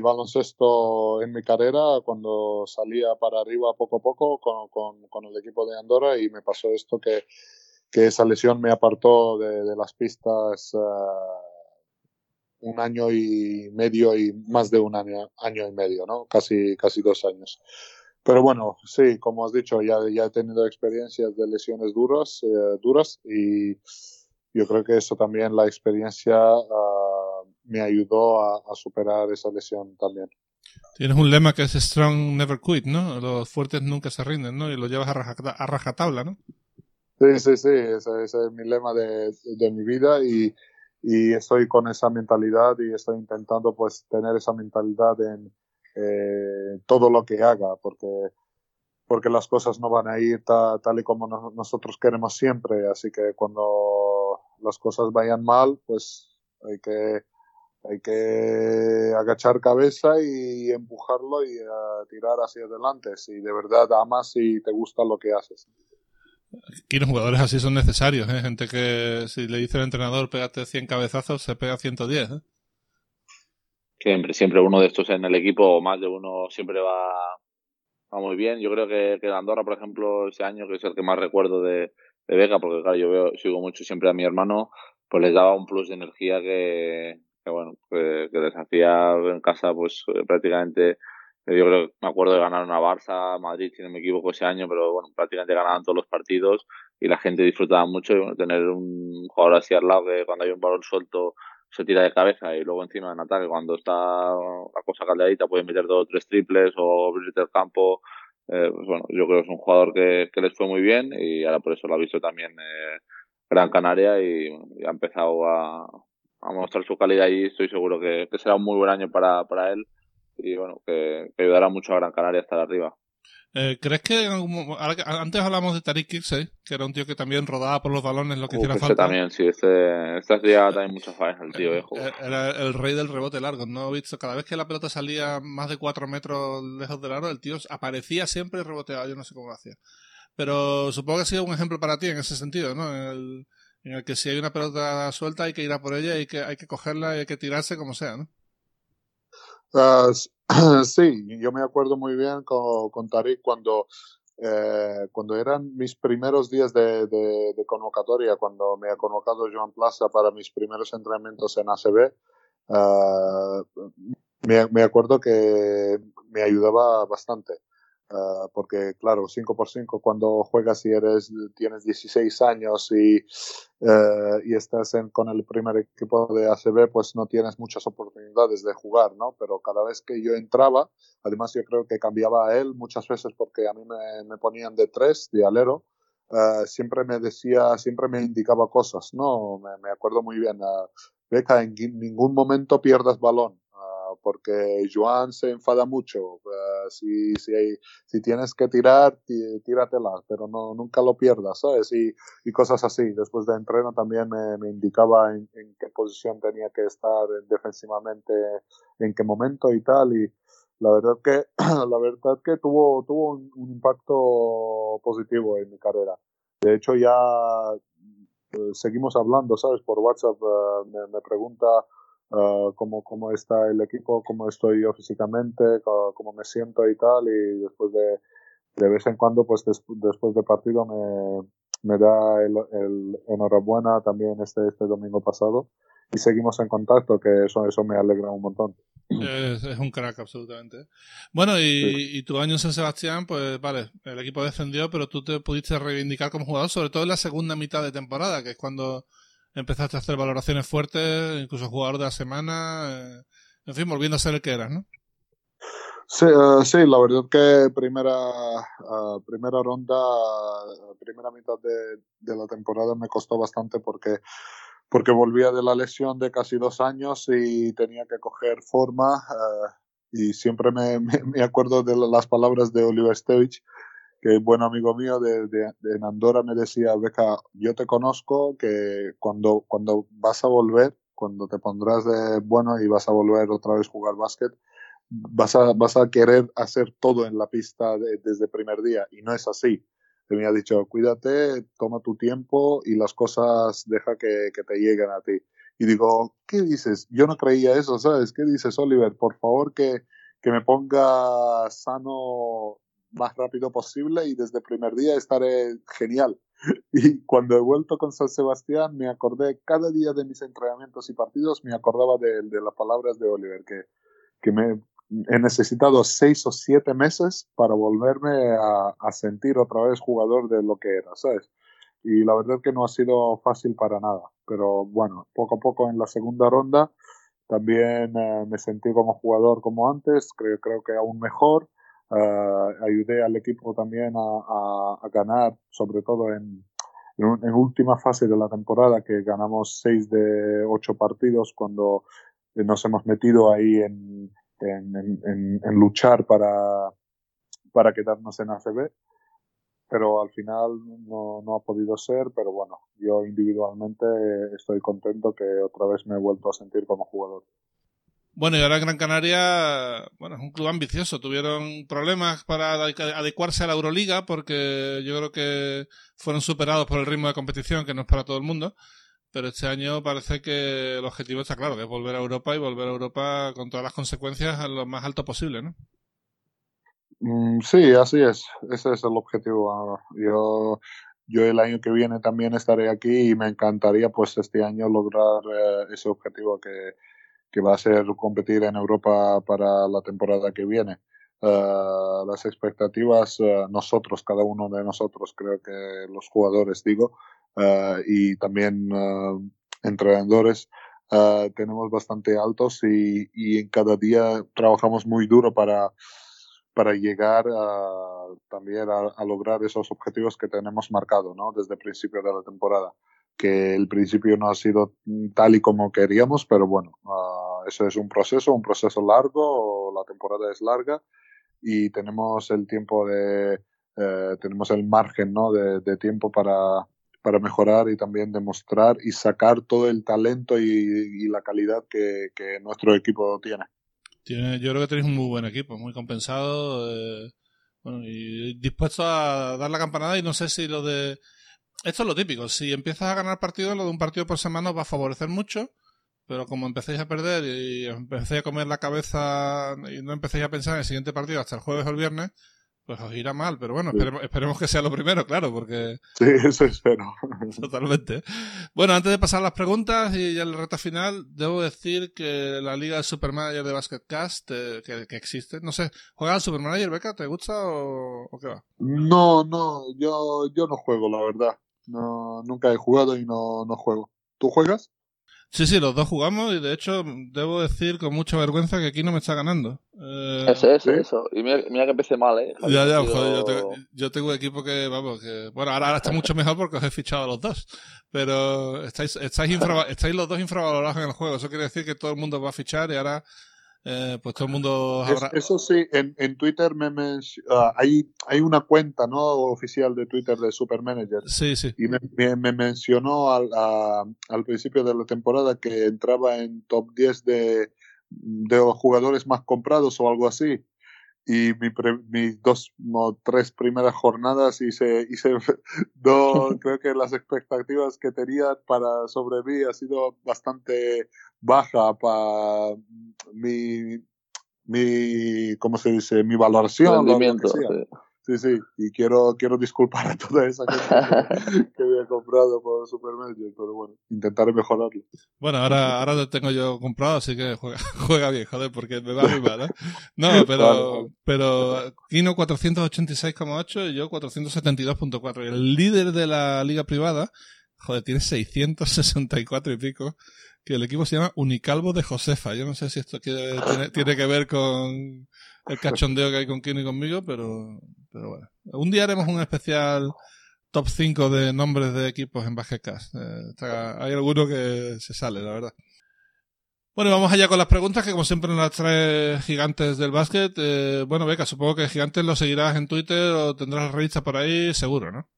baloncesto en mi carrera cuando salía para arriba poco a poco con, el equipo de Andorra y me pasó esto que, que esa lesión me apartó de, de las pistas uh, un año y medio y más de un año, año y medio, ¿no? Casi, casi dos años. Pero bueno, sí, como has dicho, ya, ya he tenido experiencias de lesiones duras, eh, duras y yo creo que eso también, la experiencia uh, me ayudó a, superar esa lesión también. Tienes un lema que es Strong Never Quit, ¿no? Los fuertes nunca se rinden, ¿no? Y lo llevas a, rajatabla, ¿no? Sí, sí, sí, ese, es mi lema de, de mi vida y, y, estoy con esa mentalidad y estoy intentando pues tener esa mentalidad en eh, todo lo que haga, porque porque las cosas no van a ir tal y como nosotros queremos siempre. Así que cuando las cosas vayan mal, pues hay que, hay que agachar cabeza y empujarlo y uh, tirar hacia adelante. Si de verdad amas y te gusta lo que haces. Aquí los jugadores así son necesarios, ¿eh? gente que si le dice el entrenador pégate 100 cabezazos, se pega 110. ¿eh? Siempre, siempre uno de estos en el equipo, o más de uno, siempre va, va muy bien. Yo creo que, que Andorra, por ejemplo, ese año, que es el que más recuerdo de, de Vega, porque claro, yo veo, sigo mucho siempre a mi hermano, pues les daba un plus de energía que, que bueno, que, les hacía en casa, pues eh, prácticamente, eh, yo creo que me acuerdo de ganar una Barça, Madrid, si no me equivoco, ese año, pero bueno, prácticamente ganaban todos los partidos y la gente disfrutaba mucho y bueno, tener un jugador así al lado que cuando hay un balón suelto se tira de cabeza y luego encima en ataque cuando está la cosa caldeadita puede meter dos o tres triples o abrirte el campo. Eh, pues bueno yo creo que es un jugador que, que les fue muy bien y ahora por eso lo ha visto también eh, Gran Canaria y, ha empezado a, a, mostrar su calidad y estoy seguro que, que, será un muy buen año para, para él. Y bueno que, que ayudará mucho a Gran Canaria a estar arriba eh, ¿Crees que antes hablamos de Tariq Kirksey, que era un tío que también rodaba por los balones lo que hiciera ese falta? también, sí, este, este hacía también muchas fallas el tío viejo. Eh, era el rey del rebote largo, ¿no? Visto, cada vez que la pelota salía más de 4 metros lejos del aro, el tío aparecía siempre y reboteaba, yo no sé cómo lo hacía. Pero supongo que ha sido un ejemplo para ti en ese sentido, ¿no? En el, en el que si hay una pelota suelta hay que ir a por ella y que hay que cogerla y hay que tirarse como sea, ¿no? Uh, sí, yo me acuerdo muy bien con, con cuando, eh, cuando eran mis primeros días de, convocatoria, cuando me ha convocado Joan Plaza para mis primeros entrenamientos en ACB, me, me, acuerdo que me ayudaba bastante. Uh, porque claro, 5x5 cuando juegas y eres, tienes 16 años y, uh, y estás en, con el primer equipo de ACB, pues no tienes muchas oportunidades de jugar, ¿no? Pero cada vez que yo entraba, además yo creo que cambiaba a él muchas veces porque a mí me, me ponían de tres, de alero, uh, siempre me decía, siempre me indicaba cosas, ¿no? Me, me acuerdo muy bien, Beca, en ningún momento pierdas balón porque Joan se enfada mucho. si, si, tienes que tirar, tíratela, pero no, nunca lo pierdas, ¿sabes? Y, cosas así. Después de entreno también me, indicaba en, qué posición tenía que estar defensivamente, en qué momento y tal. Y la verdad que, la verdad que tuvo, tuvo un, impacto positivo en mi carrera. De hecho, ya eh, seguimos hablando, ¿sabes? Por WhatsApp me, me pregunta uh, cómo, cómo está el equipo, cómo estoy yo físicamente, cómo me siento y tal, y después de, de vez en cuando, pues des, después de partido me, me da el, el, enhorabuena también este, este domingo pasado y seguimos en contacto, que eso, eso me alegra un montón. Es, es un crack, absolutamente. Bueno, y, sí. y, tu año en San Sebastián, pues vale, el equipo descendió, pero tú te pudiste reivindicar como jugador, sobre todo en la segunda mitad de temporada, que es cuando empezaste a hacer valoraciones fuertes, incluso jugador de la semana, eh, en fin, volviendo a ser el que eras, ¿no? Sí, uh, sí, la verdad que primera, uh, primera ronda, primera mitad de, la temporada me costó bastante porque, porque volvía de la lesión de casi dos años y tenía que coger forma y siempre me, me, acuerdo de las palabras de Oliver Stevich que buen amigo mío de, de, de Andorra me decía, Beca, yo te conozco que cuando, cuando vas a volver, cuando te pondrás de bueno y vas a volver otra vez a jugar básquet, vas a, vas a querer hacer todo en la pista de, desde primer día. Y no es así. Te me ha dicho, cuídate, toma tu tiempo y las cosas deja que, que te lleguen a ti. Y digo, ¿qué dices? Yo no creía eso, ¿sabes? ¿Qué dices, Oliver? Por favor, que, que me ponga sano más rápido posible y desde el primer día estaré genial. Y cuando he vuelto con San Sebastián me acordé cada día de mis entrenamientos y partidos, me acordaba de, las palabras de Oliver, que, que me he necesitado seis o siete meses para volverme a, sentir otra vez jugador de lo que era, ¿sabes? Y la verdad que no ha sido fácil para nada, pero bueno, poco a poco en la segunda ronda también eh, me sentí como jugador como antes, creo, creo que aún mejor. Uh, ayudé al equipo también a, ganar, sobre todo en, en, última fase de la temporada, que ganamos seis de ocho partidos cuando nos hemos metido ahí en, en, en luchar para, para quedarnos en ACB pero al final no, no, ha podido ser, pero bueno, yo individualmente estoy contento que otra vez me he vuelto a sentir como jugador. Bueno, y ahora Gran Canaria, bueno, es un club ambicioso. Tuvieron problemas para adecuarse a la Euroliga porque yo creo que fueron superados por el ritmo de competición, que no es para todo el mundo. Pero este año parece que el objetivo está claro, que es volver a Europa y volver a Europa con todas las consecuencias a lo más alto posible, ¿no? Mm, sí, así es. Ese es el objetivo. Yo, yo el año que viene también estaré aquí y me encantaría pues este año lograr eh, ese objetivo que, que va a ser competir en Europa para la temporada que viene. Uh, las expectativas, uh, nosotros, cada uno de nosotros, creo que los jugadores, digo, uh, y también entrenadores, tenemos bastante altos y, y en cada día trabajamos muy duro para, para llegar a, también a, a, lograr esos objetivos que tenemos marcado ¿no? desde el principio de la temporada. Que el principio no ha sido tal y como queríamos, pero bueno, uh, eso es un proceso, un proceso largo, la temporada es larga y tenemos el tiempo de, eh, tenemos el margen ¿no? de, tiempo para, para mejorar y también demostrar y sacar todo el talento y, la calidad que, que nuestro equipo tiene. Tiene, yo creo que tenéis un muy buen equipo, muy compensado eh, bueno, y dispuesto a dar la campanada y no sé si lo de... Esto es lo típico, si empiezas a ganar partidos, lo de un partido por semana os va a favorecer mucho, pero como empecéis a perder y empecéis a comer la cabeza y no empecéis a pensar en el siguiente partido hasta el jueves o el viernes, pues os irá mal, pero bueno, esperemos, esperemos, que sea lo primero, claro, porque... Sí, eso espero. Totalmente. Bueno, antes de pasar a las preguntas y ya la reta final, debo decir que la Liga de Supermanager de Basketcast, eh, que, que, existe, no sé, ¿juega al Supermanager, Beca? ¿Te gusta o, o, qué va? No, no, yo, yo no juego, la verdad. No, nunca he jugado y no, no juego. ¿Tú juegas? Sí, sí, los dos jugamos y de hecho debo decir con mucha vergüenza que aquí no me está ganando. Eh, ese, ese, ¿sí? eso. Y mira, mira, que empecé mal, ¿eh? Ya, ya, joder, yo, tengo, yo tengo un equipo que, vamos, que. Bueno, ahora, ahora está mucho mejor porque os he fichado a los dos. Pero estáis, estáis, infra, estáis los dos infravalorados en el juego. Eso quiere decir que todo el mundo va a fichar y ahora eh, pues todo el mundo habrá... es, eso sí en, en Twitter me men... uh, hay hay una cuenta no oficial de Twitter de Supermanager. Sí sí. Y me, me, me mencionó al, a, al principio de la temporada que entraba en top 10 de de los jugadores más comprados o algo así y mi pre, mis dos o tres primeras jornadas hice hice no creo que las expectativas que tenía para sobre mí ha sido bastante baja para mi mi cómo se dice mi valoración Rendimiento, sí. Sí sí y quiero quiero disculpar a toda esa gente que había comprado por Supermanager pero bueno intentaré mejorarlo bueno ahora ahora lo tengo yo comprado así que juega, juega bien joder porque me va muy mal ¿eh? no pero vale. pero Kino 486,8 y yo 472.4 el líder de la liga privada joder tiene 664 y pico que el equipo se llama Unicalvo de Josefa. Yo no sé si esto quiere, tiene, tiene, que ver con el cachondeo que hay con Kino y conmigo, pero, pero bueno. Un día haremos un especial top 5 de nombres de equipos en Basketcast. Eh, hay alguno que se sale, la verdad. Bueno, vamos allá con las preguntas que como siempre nos las trae Gigantes del básquet. Eh, bueno, Beca, supongo que Gigantes lo seguirás en Twitter o tendrás revista por ahí, seguro, ¿no?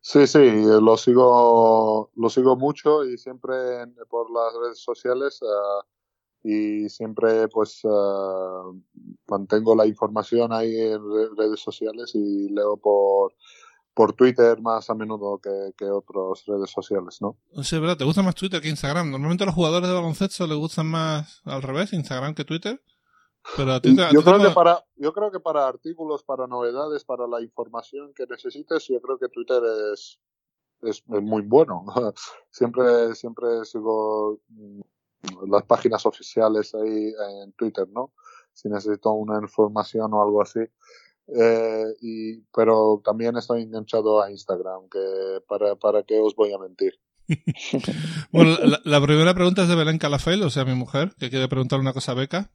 Sí, sí, lo sigo, lo sigo mucho y siempre por las redes sociales uh, y siempre pues uh, mantengo la información ahí en redes sociales y leo por por Twitter más a menudo que, que otras redes sociales, ¿no? Sí, ¿verdad? ¿Te gusta más Twitter que Instagram? Normalmente a los jugadores de baloncesto les gustan más al revés, Instagram que Twitter. Pero a ti te, a yo, creo que para, yo creo que para artículos, para novedades, para la información que necesites, yo creo que Twitter es, es, es muy bueno. siempre, siempre sigo las páginas oficiales ahí en Twitter, ¿no? Si necesito una información o algo así. Eh, y, pero también estoy enganchado a Instagram, que para, para qué os voy a mentir. bueno, la, primera pregunta es de Belén Calafel, o sea, mi mujer, que quiere preguntar una cosa a Beca.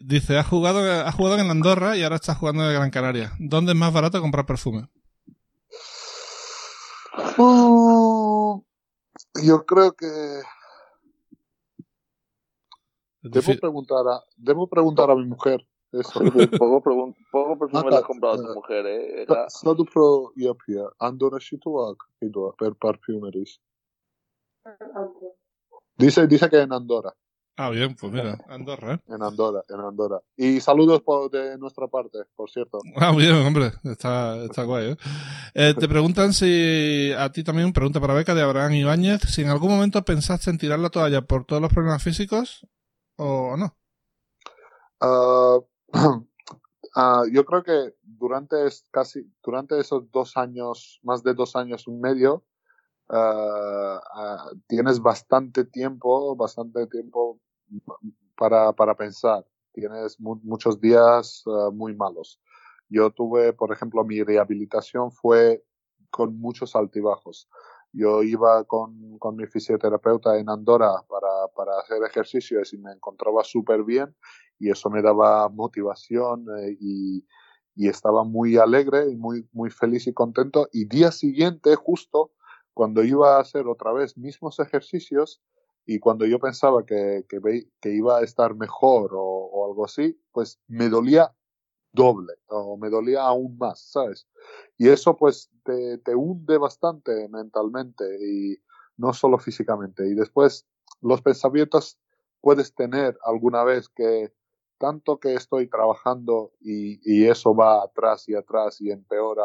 dice, ha jugado, ha jugado en Andorra y ahora está jugando en Gran Canaria. ¿Dónde es más barato comprar perfume? Uh, yo creo que debo preguntar a debo preguntar a mi mujer eso. poco, poco perfume le has comprado a tu mujer, eh? Stato pro yapıyor. Andorra Shituak per perfumeries. Dice, dice que en Andorra. Ah, bien, pues mira, Andorra. ¿eh? En Andorra, en Andorra. Y saludos por, de nuestra parte, por cierto. Ah, bien, hombre, está, está guay. ¿eh? Eh, te preguntan si, a ti también, pregunta para beca de Abraham Ibáñez, si en algún momento pensaste en tirar la toalla por todos los problemas físicos o no. Uh, yo creo que durante casi durante esos dos años, más de dos años y medio, uh, tienes bastante tiempo, bastante tiempo para, para pensar. Tienes mu muchos días muy malos. Yo tuve, por ejemplo, mi rehabilitación fue con muchos altibajos. Yo iba con, con mi fisioterapeuta en Andorra para, para hacer ejercicios y me encontraba súper bien y eso me daba motivación eh, y, y, estaba muy alegre y muy, muy feliz y contento. Y día siguiente, justo cuando iba a hacer otra vez mismos ejercicios y cuando yo pensaba que, que, iba a estar mejor o, o, algo así, pues me dolía doble o me dolía aún más, ¿sabes? Y eso pues te, te hunde bastante mentalmente y no solo físicamente. Y después los pensamientos puedes tener alguna vez que tanto que estoy trabajando y, y, eso va atrás y atrás y empeora,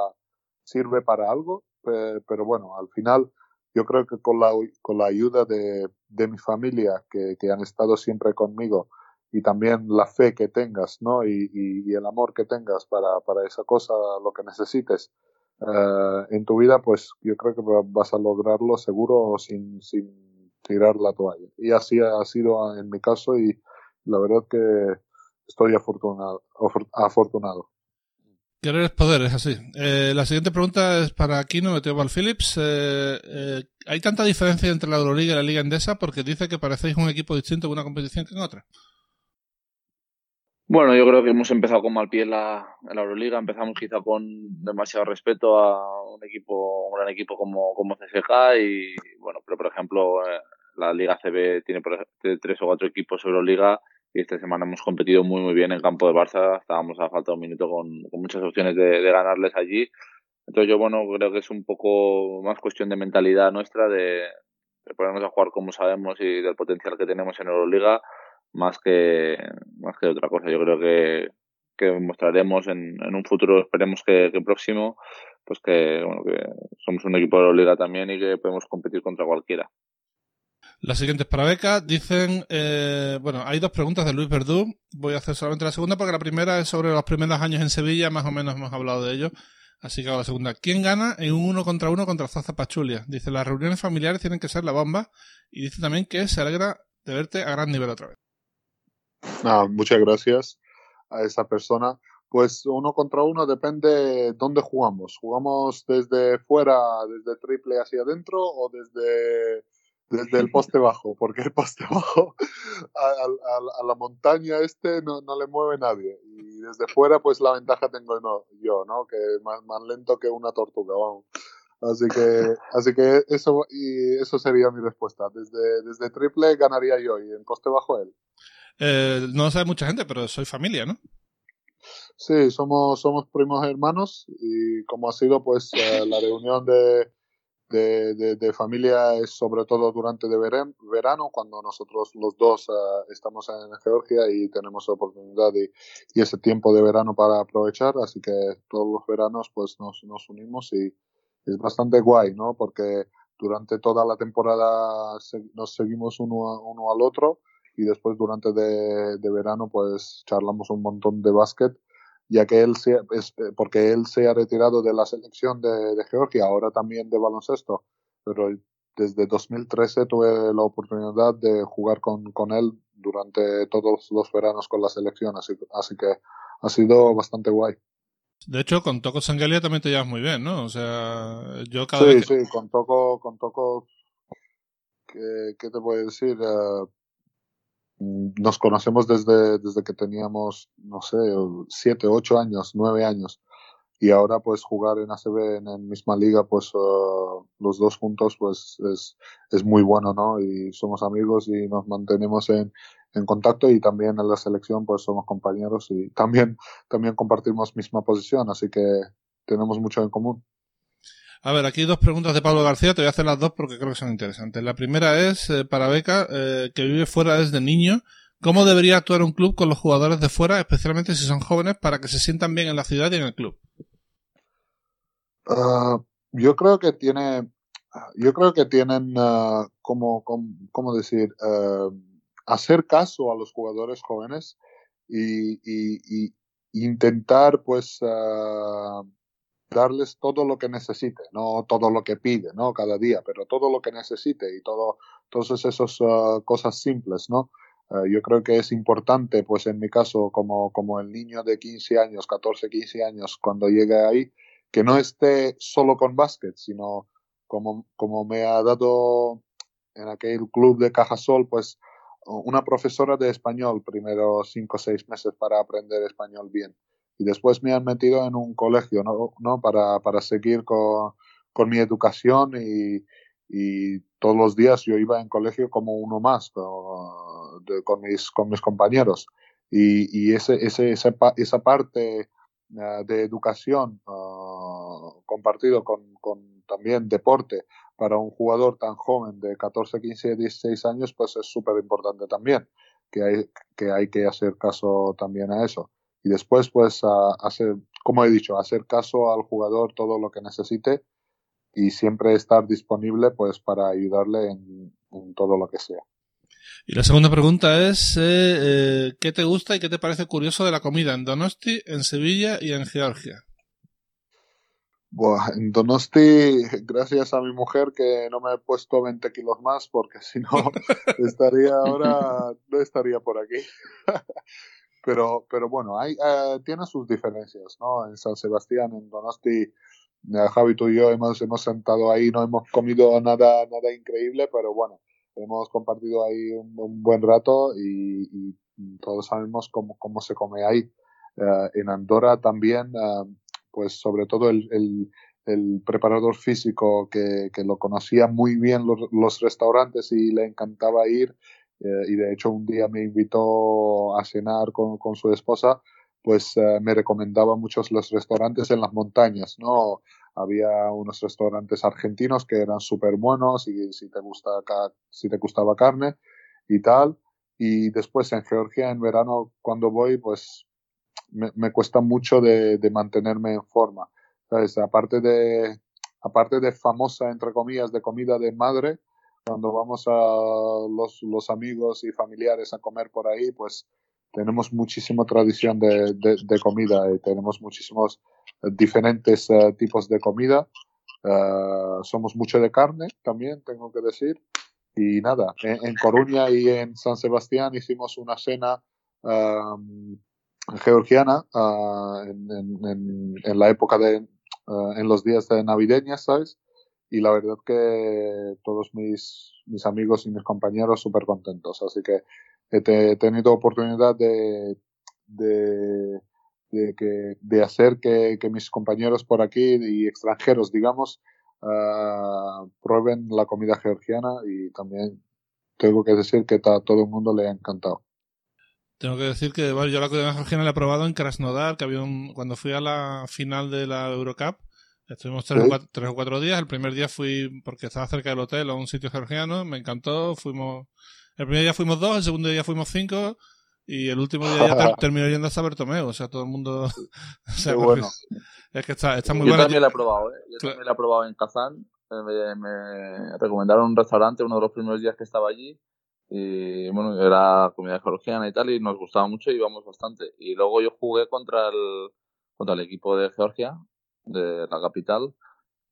sirve para algo, pero bueno, al final yo creo que con la, con la ayuda de, de mi familia, que, que, han estado siempre conmigo, y también la fe que tengas, ¿no? Y, el amor que tengas para, esa cosa, lo que necesites uh, en tu vida, pues yo creo que vas a lograrlo seguro sin, sin tirar la toalla. Y así ha sido en mi caso y la verdad que estoy afortunado. afortunado. Querer es poder, es así. Eh, la siguiente pregunta es para Kino de Teobal Phillips. Eh, eh, ¿Hay tanta diferencia entre la Euroliga y la Liga Endesa? Porque dice que parecéis un equipo distinto en una competición que en otra. Bueno, yo creo que hemos empezado con mal pie en la, en la Euroliga. Empezamos quizá con demasiado respeto a un equipo, un gran equipo como, como CSK y, bueno, pero por ejemplo, eh, la Liga CB tiene tres o cuatro equipos Euroliga y esta semana hemos competido muy muy bien en campo de Barça, estábamos a falta de un minuto con, con muchas opciones de, de, ganarles allí. Entonces yo bueno creo que es un poco más cuestión de mentalidad nuestra, de, de ponernos a jugar como sabemos y del potencial que tenemos en Euroliga, más que, más que otra cosa. Yo creo que, que mostraremos en, en un futuro, esperemos que, próximo, pues que, bueno, que somos un equipo de Euroliga también y que podemos competir contra cualquiera. La siguiente es para Beca. Dicen, eh, bueno, hay dos preguntas de Luis Verdú. Voy a hacer solamente la segunda porque la primera es sobre los primeros años en Sevilla, más o menos hemos hablado de ello. Así que hago la segunda. ¿Quién gana en un uno contra uno contra Zaza Pachulia? Dice, las reuniones familiares tienen que ser la bomba. Y dice también que se alegra de verte a gran nivel otra vez. No, muchas gracias a esa persona. Pues uno contra uno depende dónde jugamos. ¿Jugamos desde fuera, desde triple hacia adentro o desde desde el poste bajo, porque el poste bajo a, la montaña este no, no, le mueve nadie. Y desde fuera, pues la ventaja tengo yo, ¿no? Que más, más lento que una tortuga, vamos. Así que, así que eso, y eso sería mi respuesta. Desde, desde triple ganaría yo y en poste bajo él. Eh, no lo sabe mucha gente, pero soy familia, ¿no? Sí, somos, somos primos hermanos y como ha sido pues eh, la reunión de, de, de, de, familia es sobre todo durante de verano, cuando nosotros los dos uh, estamos en Georgia y tenemos oportunidad y, y, ese tiempo de verano para aprovechar, así que todos los veranos pues nos, nos unimos y es bastante guay, ¿no? Porque durante toda la temporada nos seguimos uno, a, uno al otro y después durante de, de verano pues charlamos un montón de básquet ya que él se, es, porque él se ha retirado de la selección de, de, Georgia, ahora también de baloncesto, pero desde 2013 tuve la oportunidad de jugar con, con él durante todos los veranos con la selección, así, así que ha sido bastante guay. De hecho, con Toco Sangalia también te llevas muy bien, ¿no? O sea, yo cada sí, vez... Sí, con Toco, con Toco ¿qué, qué te a decir? Eh, nos conocemos desde, desde que teníamos, no sé, siete, ocho años, nueve años. Y ahora pues jugar en ACB en la misma liga, pues uh, los dos juntos pues es, es muy bueno, ¿no? Y somos amigos y nos mantenemos en, en contacto y también en la selección pues somos compañeros y también, también compartimos misma posición, así que tenemos mucho en común. A ver, aquí dos preguntas de Pablo García, te voy a hacer las dos porque creo que son interesantes. La primera es eh, para Beca, eh, que vive fuera desde niño. ¿Cómo debería actuar un club con los jugadores de fuera, especialmente si son jóvenes, para que se sientan bien en la ciudad y en el club? Uh, yo creo que tiene, yo creo que tienen, uh, como, como, decir, uh, hacer caso a los jugadores jóvenes y, y, intentar, pues, darles todo lo que necesite, no todo lo que pide, ¿no? Cada día, pero todo lo que necesite y todo, todas esas uh, cosas simples, ¿no? Uh, yo creo que es importante, pues en mi caso, como, como el niño de 15 años, 14, 15 años, cuando llegue ahí, que no esté solo con básquet, sino como, como me ha dado en aquel club de Cajasol, pues una profesora de español, primero cinco o seis meses para aprender español bien y después me han metido en un colegio, ¿no? ¿no? Para, para seguir con, con mi educación y, y, todos los días yo iba en colegio como uno más con, mis, con mis compañeros. Y, y ese, ese, esa, esa parte uh, de educación uh, compartido con, con también deporte para un jugador tan joven de 14, 15, 16 años, pues es súper importante también, que hay, que hay que hacer caso también a eso y después pues a, hacer, como he dicho, hacer caso al jugador todo lo que necesite y siempre estar disponible pues para ayudarle en, todo lo que sea. Y la segunda pregunta es, eh, eh, ¿qué te gusta y qué te parece curioso de la comida en Donosti, en Sevilla y en Georgia? Buah, en Donosti, gracias a mi mujer que no me he puesto 20 kilos más, porque si no, estaría ahora, no estaría por aquí. Pero, pero bueno, hay, eh, tiene sus diferencias, ¿no? En San Sebastián, en Donosti, eh, Javi, tú y yo hemos, hemos sentado ahí, no hemos comido nada, nada increíble, pero bueno, hemos compartido ahí un, buen rato y, todos sabemos cómo, cómo se come ahí. Eh, en Andorra también, pues sobre todo el, el, el preparador físico que, que, lo conocía muy bien los, los restaurantes y le encantaba ir, eh, y de hecho un día me invitó a cenar con, con su esposa, pues eh, me recomendaba muchos los restaurantes en las montañas, ¿no? Había unos restaurantes argentinos que eran súper buenos y si te, gusta, si te gustaba carne y tal. Y después en Georgia, en verano, cuando voy, pues me, me cuesta mucho de, de, mantenerme en forma. ¿Sabes? Aparte de, aparte de famosa, entre comillas, de comida de madre, cuando vamos a los, amigos y familiares a comer por ahí, pues tenemos muchísima tradición de, comida y tenemos muchísimos eh, diferentes uh, tipos de comida. Uh, somos mucho de carne también, tengo que decir. Y nada, en, Coruña y en San Sebastián hicimos una cena um, georgiana uh, en, en, la época de, en los días de navideñas, ¿sabes? Y la verdad que todos mis, mis amigos y mis compañeros súper contentos. Así que he, tenido oportunidad de, de, de, que, de hacer que, que, mis compañeros por aquí y extranjeros, digamos, uh, prueben la comida georgiana y también tengo que decir que a todo el mundo le ha encantado. Tengo que decir que yo la comida georgiana la he probado en Krasnodar, que había un, cuando fui a la final de la Eurocup, Estuvimos tres, o cuatro, días. El primer día fui, porque estaba cerca del hotel, a un sitio georgiano. Me encantó. Fuimos. El primer día fuimos dos, el segundo día fuimos cinco. Y el último día ya terminó yendo hasta Bertomeu. O sea, todo el mundo. o sea, bueno. Es que está, está muy yo bueno. También la he probado, ¿eh? Yo también la he probado en Kazán. Me, me, recomendaron un restaurante uno de los primeros días que estaba allí. Y bueno, era comida georgiana y tal. Y nos gustaba mucho y íbamos bastante. Y luego yo jugué contra el, contra el equipo de Georgia de la capital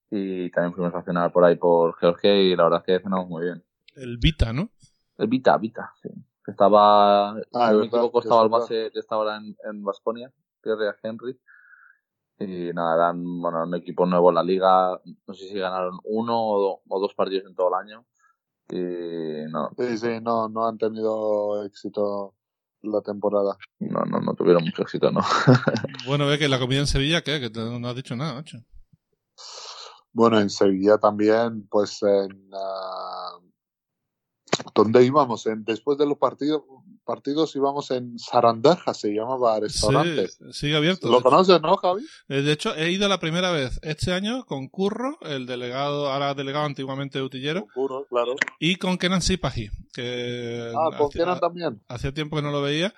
y también fuimos a cenar por ahí por Georgia y la verdad es que cenamos muy bien. El Vita, ¿no? El Vita, Vita, sí. Que estaba, ah, me equivoco, estaba el base que estaba ahora en, en Vasconia, Pierre Henry. Y nada, eran, bueno, un equipo nuevo en la liga. No sé si ganaron uno o, dos partidos en todo el año. y no, Sí, sí, no, no han tenido éxito la temporada. no, no, no tuvieron mucho éxito, ¿no? Bueno, ve que la comida en Sevilla, ¿qué? Que no has dicho nada, macho. Bueno, en Sevilla también, pues en... ah, ¿Dónde íbamos? En, después de los partidos, partidos íbamos en Sarandaja, se llamaba restaurante. Sí, sigue abierto. ¿Lo conoces, no, Javi? Eh, De hecho, he ido la primera vez este año con Curro, el delegado, ahora delegado antiguamente de Utillero, Seguro, claro. y con Kenan Sipahi, que Ah, con hacía- Kenan también. hacía tiempo que no lo veía.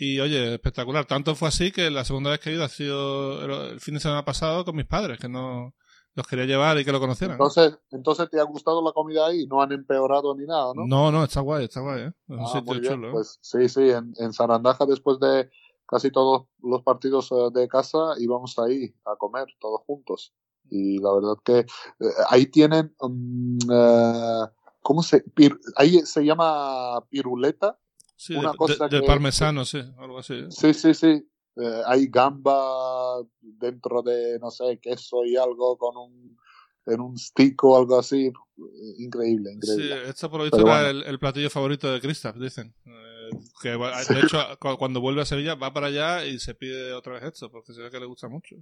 Y oye, espectacular. Tanto fue así que la segunda vez que he ido ha sido el fin de semana pasado con mis padres, que no los quería llevar y que lo conocieran. Entonces, entonces te ha gustado la comida ahí, no han empeorado ni nada, ¿no? No, no, está guay, está guay, ¿eh? Es un Ah, sitio muy bien. chulo. ¿eh? Pues sí, sí, en, en Sarandaja después de casi todos los partidos eh, de casa íbamos ahí a comer todos juntos. Y la verdad que eh, ahí tienen, mm, eh, ¿cómo se? pir- ahí se llama piruleta. Sí, una de- cosa de- parmesano, sí, algo así. ¿eh? Sí, sí, sí. Eh, hay gamba dentro de, no sé, queso y algo con un, en un stick o algo así. Increíble, Sí, increíble. esto por lo visto Pero era bueno. el, el platillo favorito de Christoph, dicen. Eh, que de hecho, cu- cuando vuelve a Sevilla va para allá y se pide otra vez esto, porque se ve que le gusta mucho.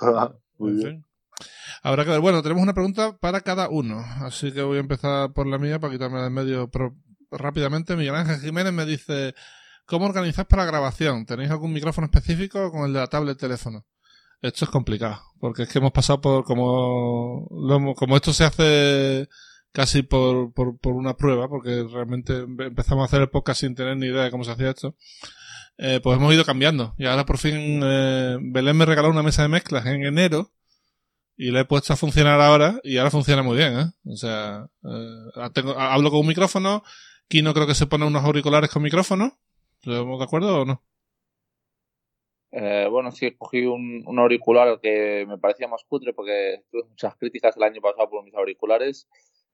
Ah, muy En bien. Habrá que ver. Bueno, tenemos una pregunta para cada uno. Así que voy a empezar por la mía para quitarme de medio pro- rápidamente. Miguel Ángel Jiménez me dice: ¿Cómo organizáis para grabación? ¿Tenéis algún micrófono específico o con el de la tablet teléfono? Esto es complicado, porque es que hemos pasado por como, lo como esto se hace casi por, por, una prueba, porque realmente empe- empezamos a hacer el podcast sin tener ni idea de cómo se hacía esto. Eh, pues hemos ido cambiando. Y ahora por fin eh, Belén me regaló una mesa de mezclas en enero y la he puesto a funcionar ahora y ahora funciona muy bien, ¿eh? O sea, eh, tengo- hablo con un micrófono, Kino creo que se pone unos auriculares con micrófono. ¿Estamos de acuerdo o no? Eh, bueno, sí, cogí un, un auricular que me parecía más cutre porque tuve muchas críticas el año pasado por mis auriculares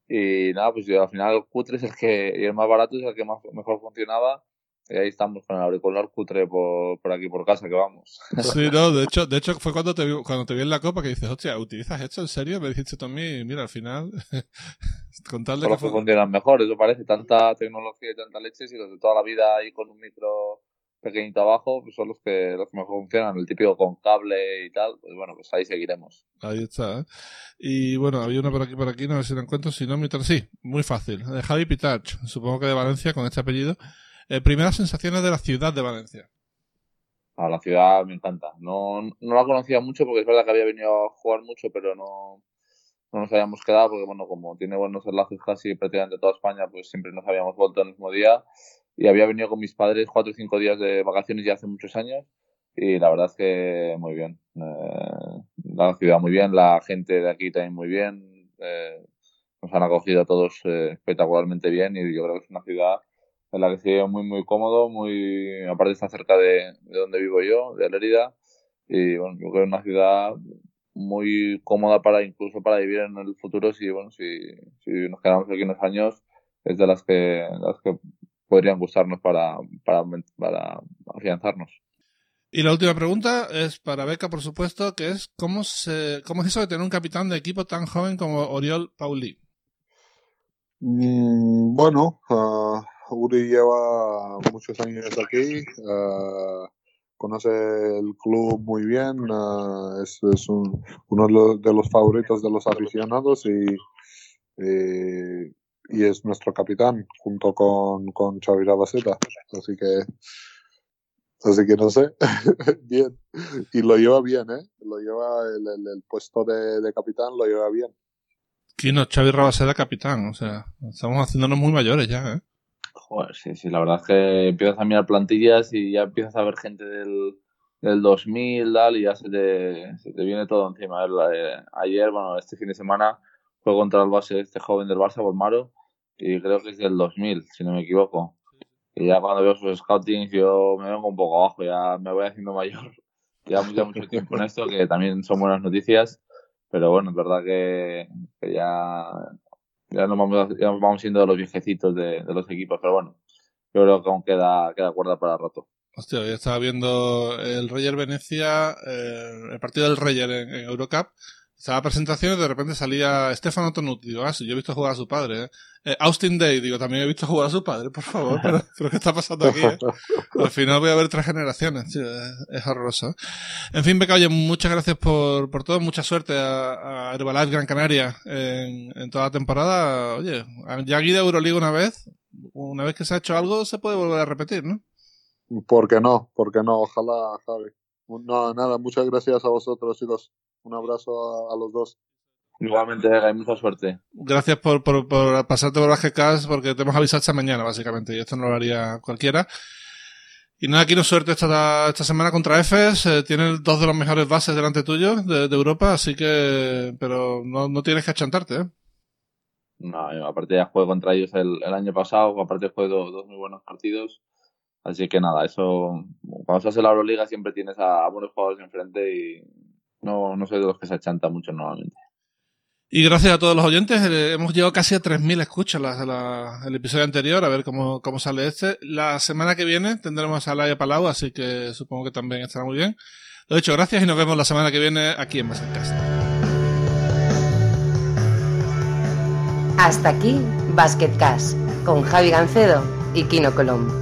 y nada, pues yo, al final el cutre es el que, y el más barato es el que más, mejor funcionaba y ahí estamos con el auricular cutre por, por aquí por casa que vamos. Sí, no, de hecho, de hecho fue cuando te vi, cuando te vi en la copa que dices, hostia, ¿utilizas esto en serio? Me dijiste tú a mí, mira, al final, con tal de que los que fue... funcionan mejor, eso parece, tanta tecnología y tanta leche y los de toda la vida ahí con un micro pequeñito abajo pues son los que, los que mejor funcionan, el típico con cable y tal, pues bueno, pues ahí seguiremos. Ahí está, ¿eh? Y bueno, había una por aquí, por aquí, no sé si la encuentro, si no, mientras sí, muy fácil. De Javi Pitach, supongo que de Valencia, con este apellido. Eh, primeras sensaciones de la ciudad de Valencia. A la ciudad me encanta. No, no la conocía mucho porque es verdad que había venido a jugar mucho, pero no, no nos habíamos quedado porque, bueno, como tiene buenos enlaces casi prácticamente toda España, pues siempre nos habíamos vuelto el mismo día. Y había venido con mis padres cuatro o cinco días de vacaciones ya hace muchos años. Y la verdad es que muy bien. Eh, la ciudad muy bien, la gente de aquí también muy bien. Eh, nos han acogido a todos espectacularmente bien y yo creo que es una ciudad en la que vive muy muy cómodo, muy aparte está cerca de, de donde vivo yo, de Lérida, y bueno, yo creo que es una ciudad muy cómoda para incluso para vivir en el futuro si bueno si, si nos quedamos aquí unos años es de las que las que podrían gustarnos para, para, para afianzarnos. Y la última pregunta es para Beca, por supuesto, que es ¿cómo, se, cómo es eso de tener un capitán de equipo tan joven como Oriol Pauli? Mm, bueno, uh, Uri lleva muchos años aquí, uh, conoce el club muy bien, uh, es, es un, uno de los, favoritos de los aficionados y, y, es nuestro capitán junto con, con Xavi Rabaseta. Así que, así que no sé, bien. Y lo lleva bien, ¿eh? Lo lleva el, el, puesto de, de capitán, lo lleva bien. Kino, Xavi Rabaseda capitán, o sea, estamos haciéndonos muy mayores ya, ¿eh? Joder, sí, sí, la verdad es que empiezas a mirar plantillas y ya empiezas a ver gente del, del 2000 tal, y ya se te, se te viene todo encima. Ayer, bueno, este fin de semana fue contra el base este joven del Barça, Bolmaro, y creo que es del 2000, si no me equivoco. Y ya cuando veo sus scoutings yo me vengo un poco abajo, ya me voy haciendo mayor. Ya mucho tiempo en esto, que también son buenas noticias, pero bueno, es verdad que, que ya ya nos vamos, ya nos vamos siendo los viejecitos de, los equipos, pero bueno, yo creo que aún queda, queda cuerda para rato. Hostia, yo estaba viendo el Reyer Venecia, eh, el partido del Reyer en, Eurocup, estaba presentación y de repente salía Stefano Tonuti. Digo, ah, sí, yo he visto jugar a su padre. ¿eh? Eh, Austin Day, digo, también he visto jugar a su padre, por favor. Pero, pero ¿qué está pasando aquí? eh? Al final voy a ver tres generaciones, tío, es, es horroroso. En fin, Beca, oye, muchas gracias por, por todo. Mucha suerte a, a Herbalife Gran Canaria en, en toda la temporada. Oye, ya de Euroliga una vez, una vez que se ha hecho algo, se puede volver a repetir, ¿no? ¿Por qué no? ¿Por qué no? Ojalá, Javi. No, nada, muchas gracias a vosotros, chicos. Un abrazo a, a los dos. Igualmente, hay mucha suerte. Gracias por, por, por pasarte por las GKs porque te hemos avisado esta mañana, básicamente, y esto no lo haría cualquiera. Y nada, aquí no suerte esta, esta semana contra EFES. Eh, tienen dos de los mejores bases delante tuyo de, de Europa, así que. Pero no, no tienes que achantarte, ¿eh? No, yo aparte ya jugué contra ellos el, el año pasado, aparte jugué dos, dos muy buenos partidos. Así que nada, eso. Cuando se hace la Euroliga siempre tienes a, a buenos jugadores enfrente y no, no soy de los que se achanta mucho normalmente. Y gracias a todos los oyentes, eh, hemos llegado casi a 3.000 escuchas la, la, el episodio anterior, a ver cómo, cómo sale este. La semana que viene tendremos a Laia Palau, así que supongo que también estará muy bien. Lo dicho, gracias y nos vemos la semana que viene aquí en Basketcast. Hasta aquí Basketcast con Javi Gancedo y Kino Colombo.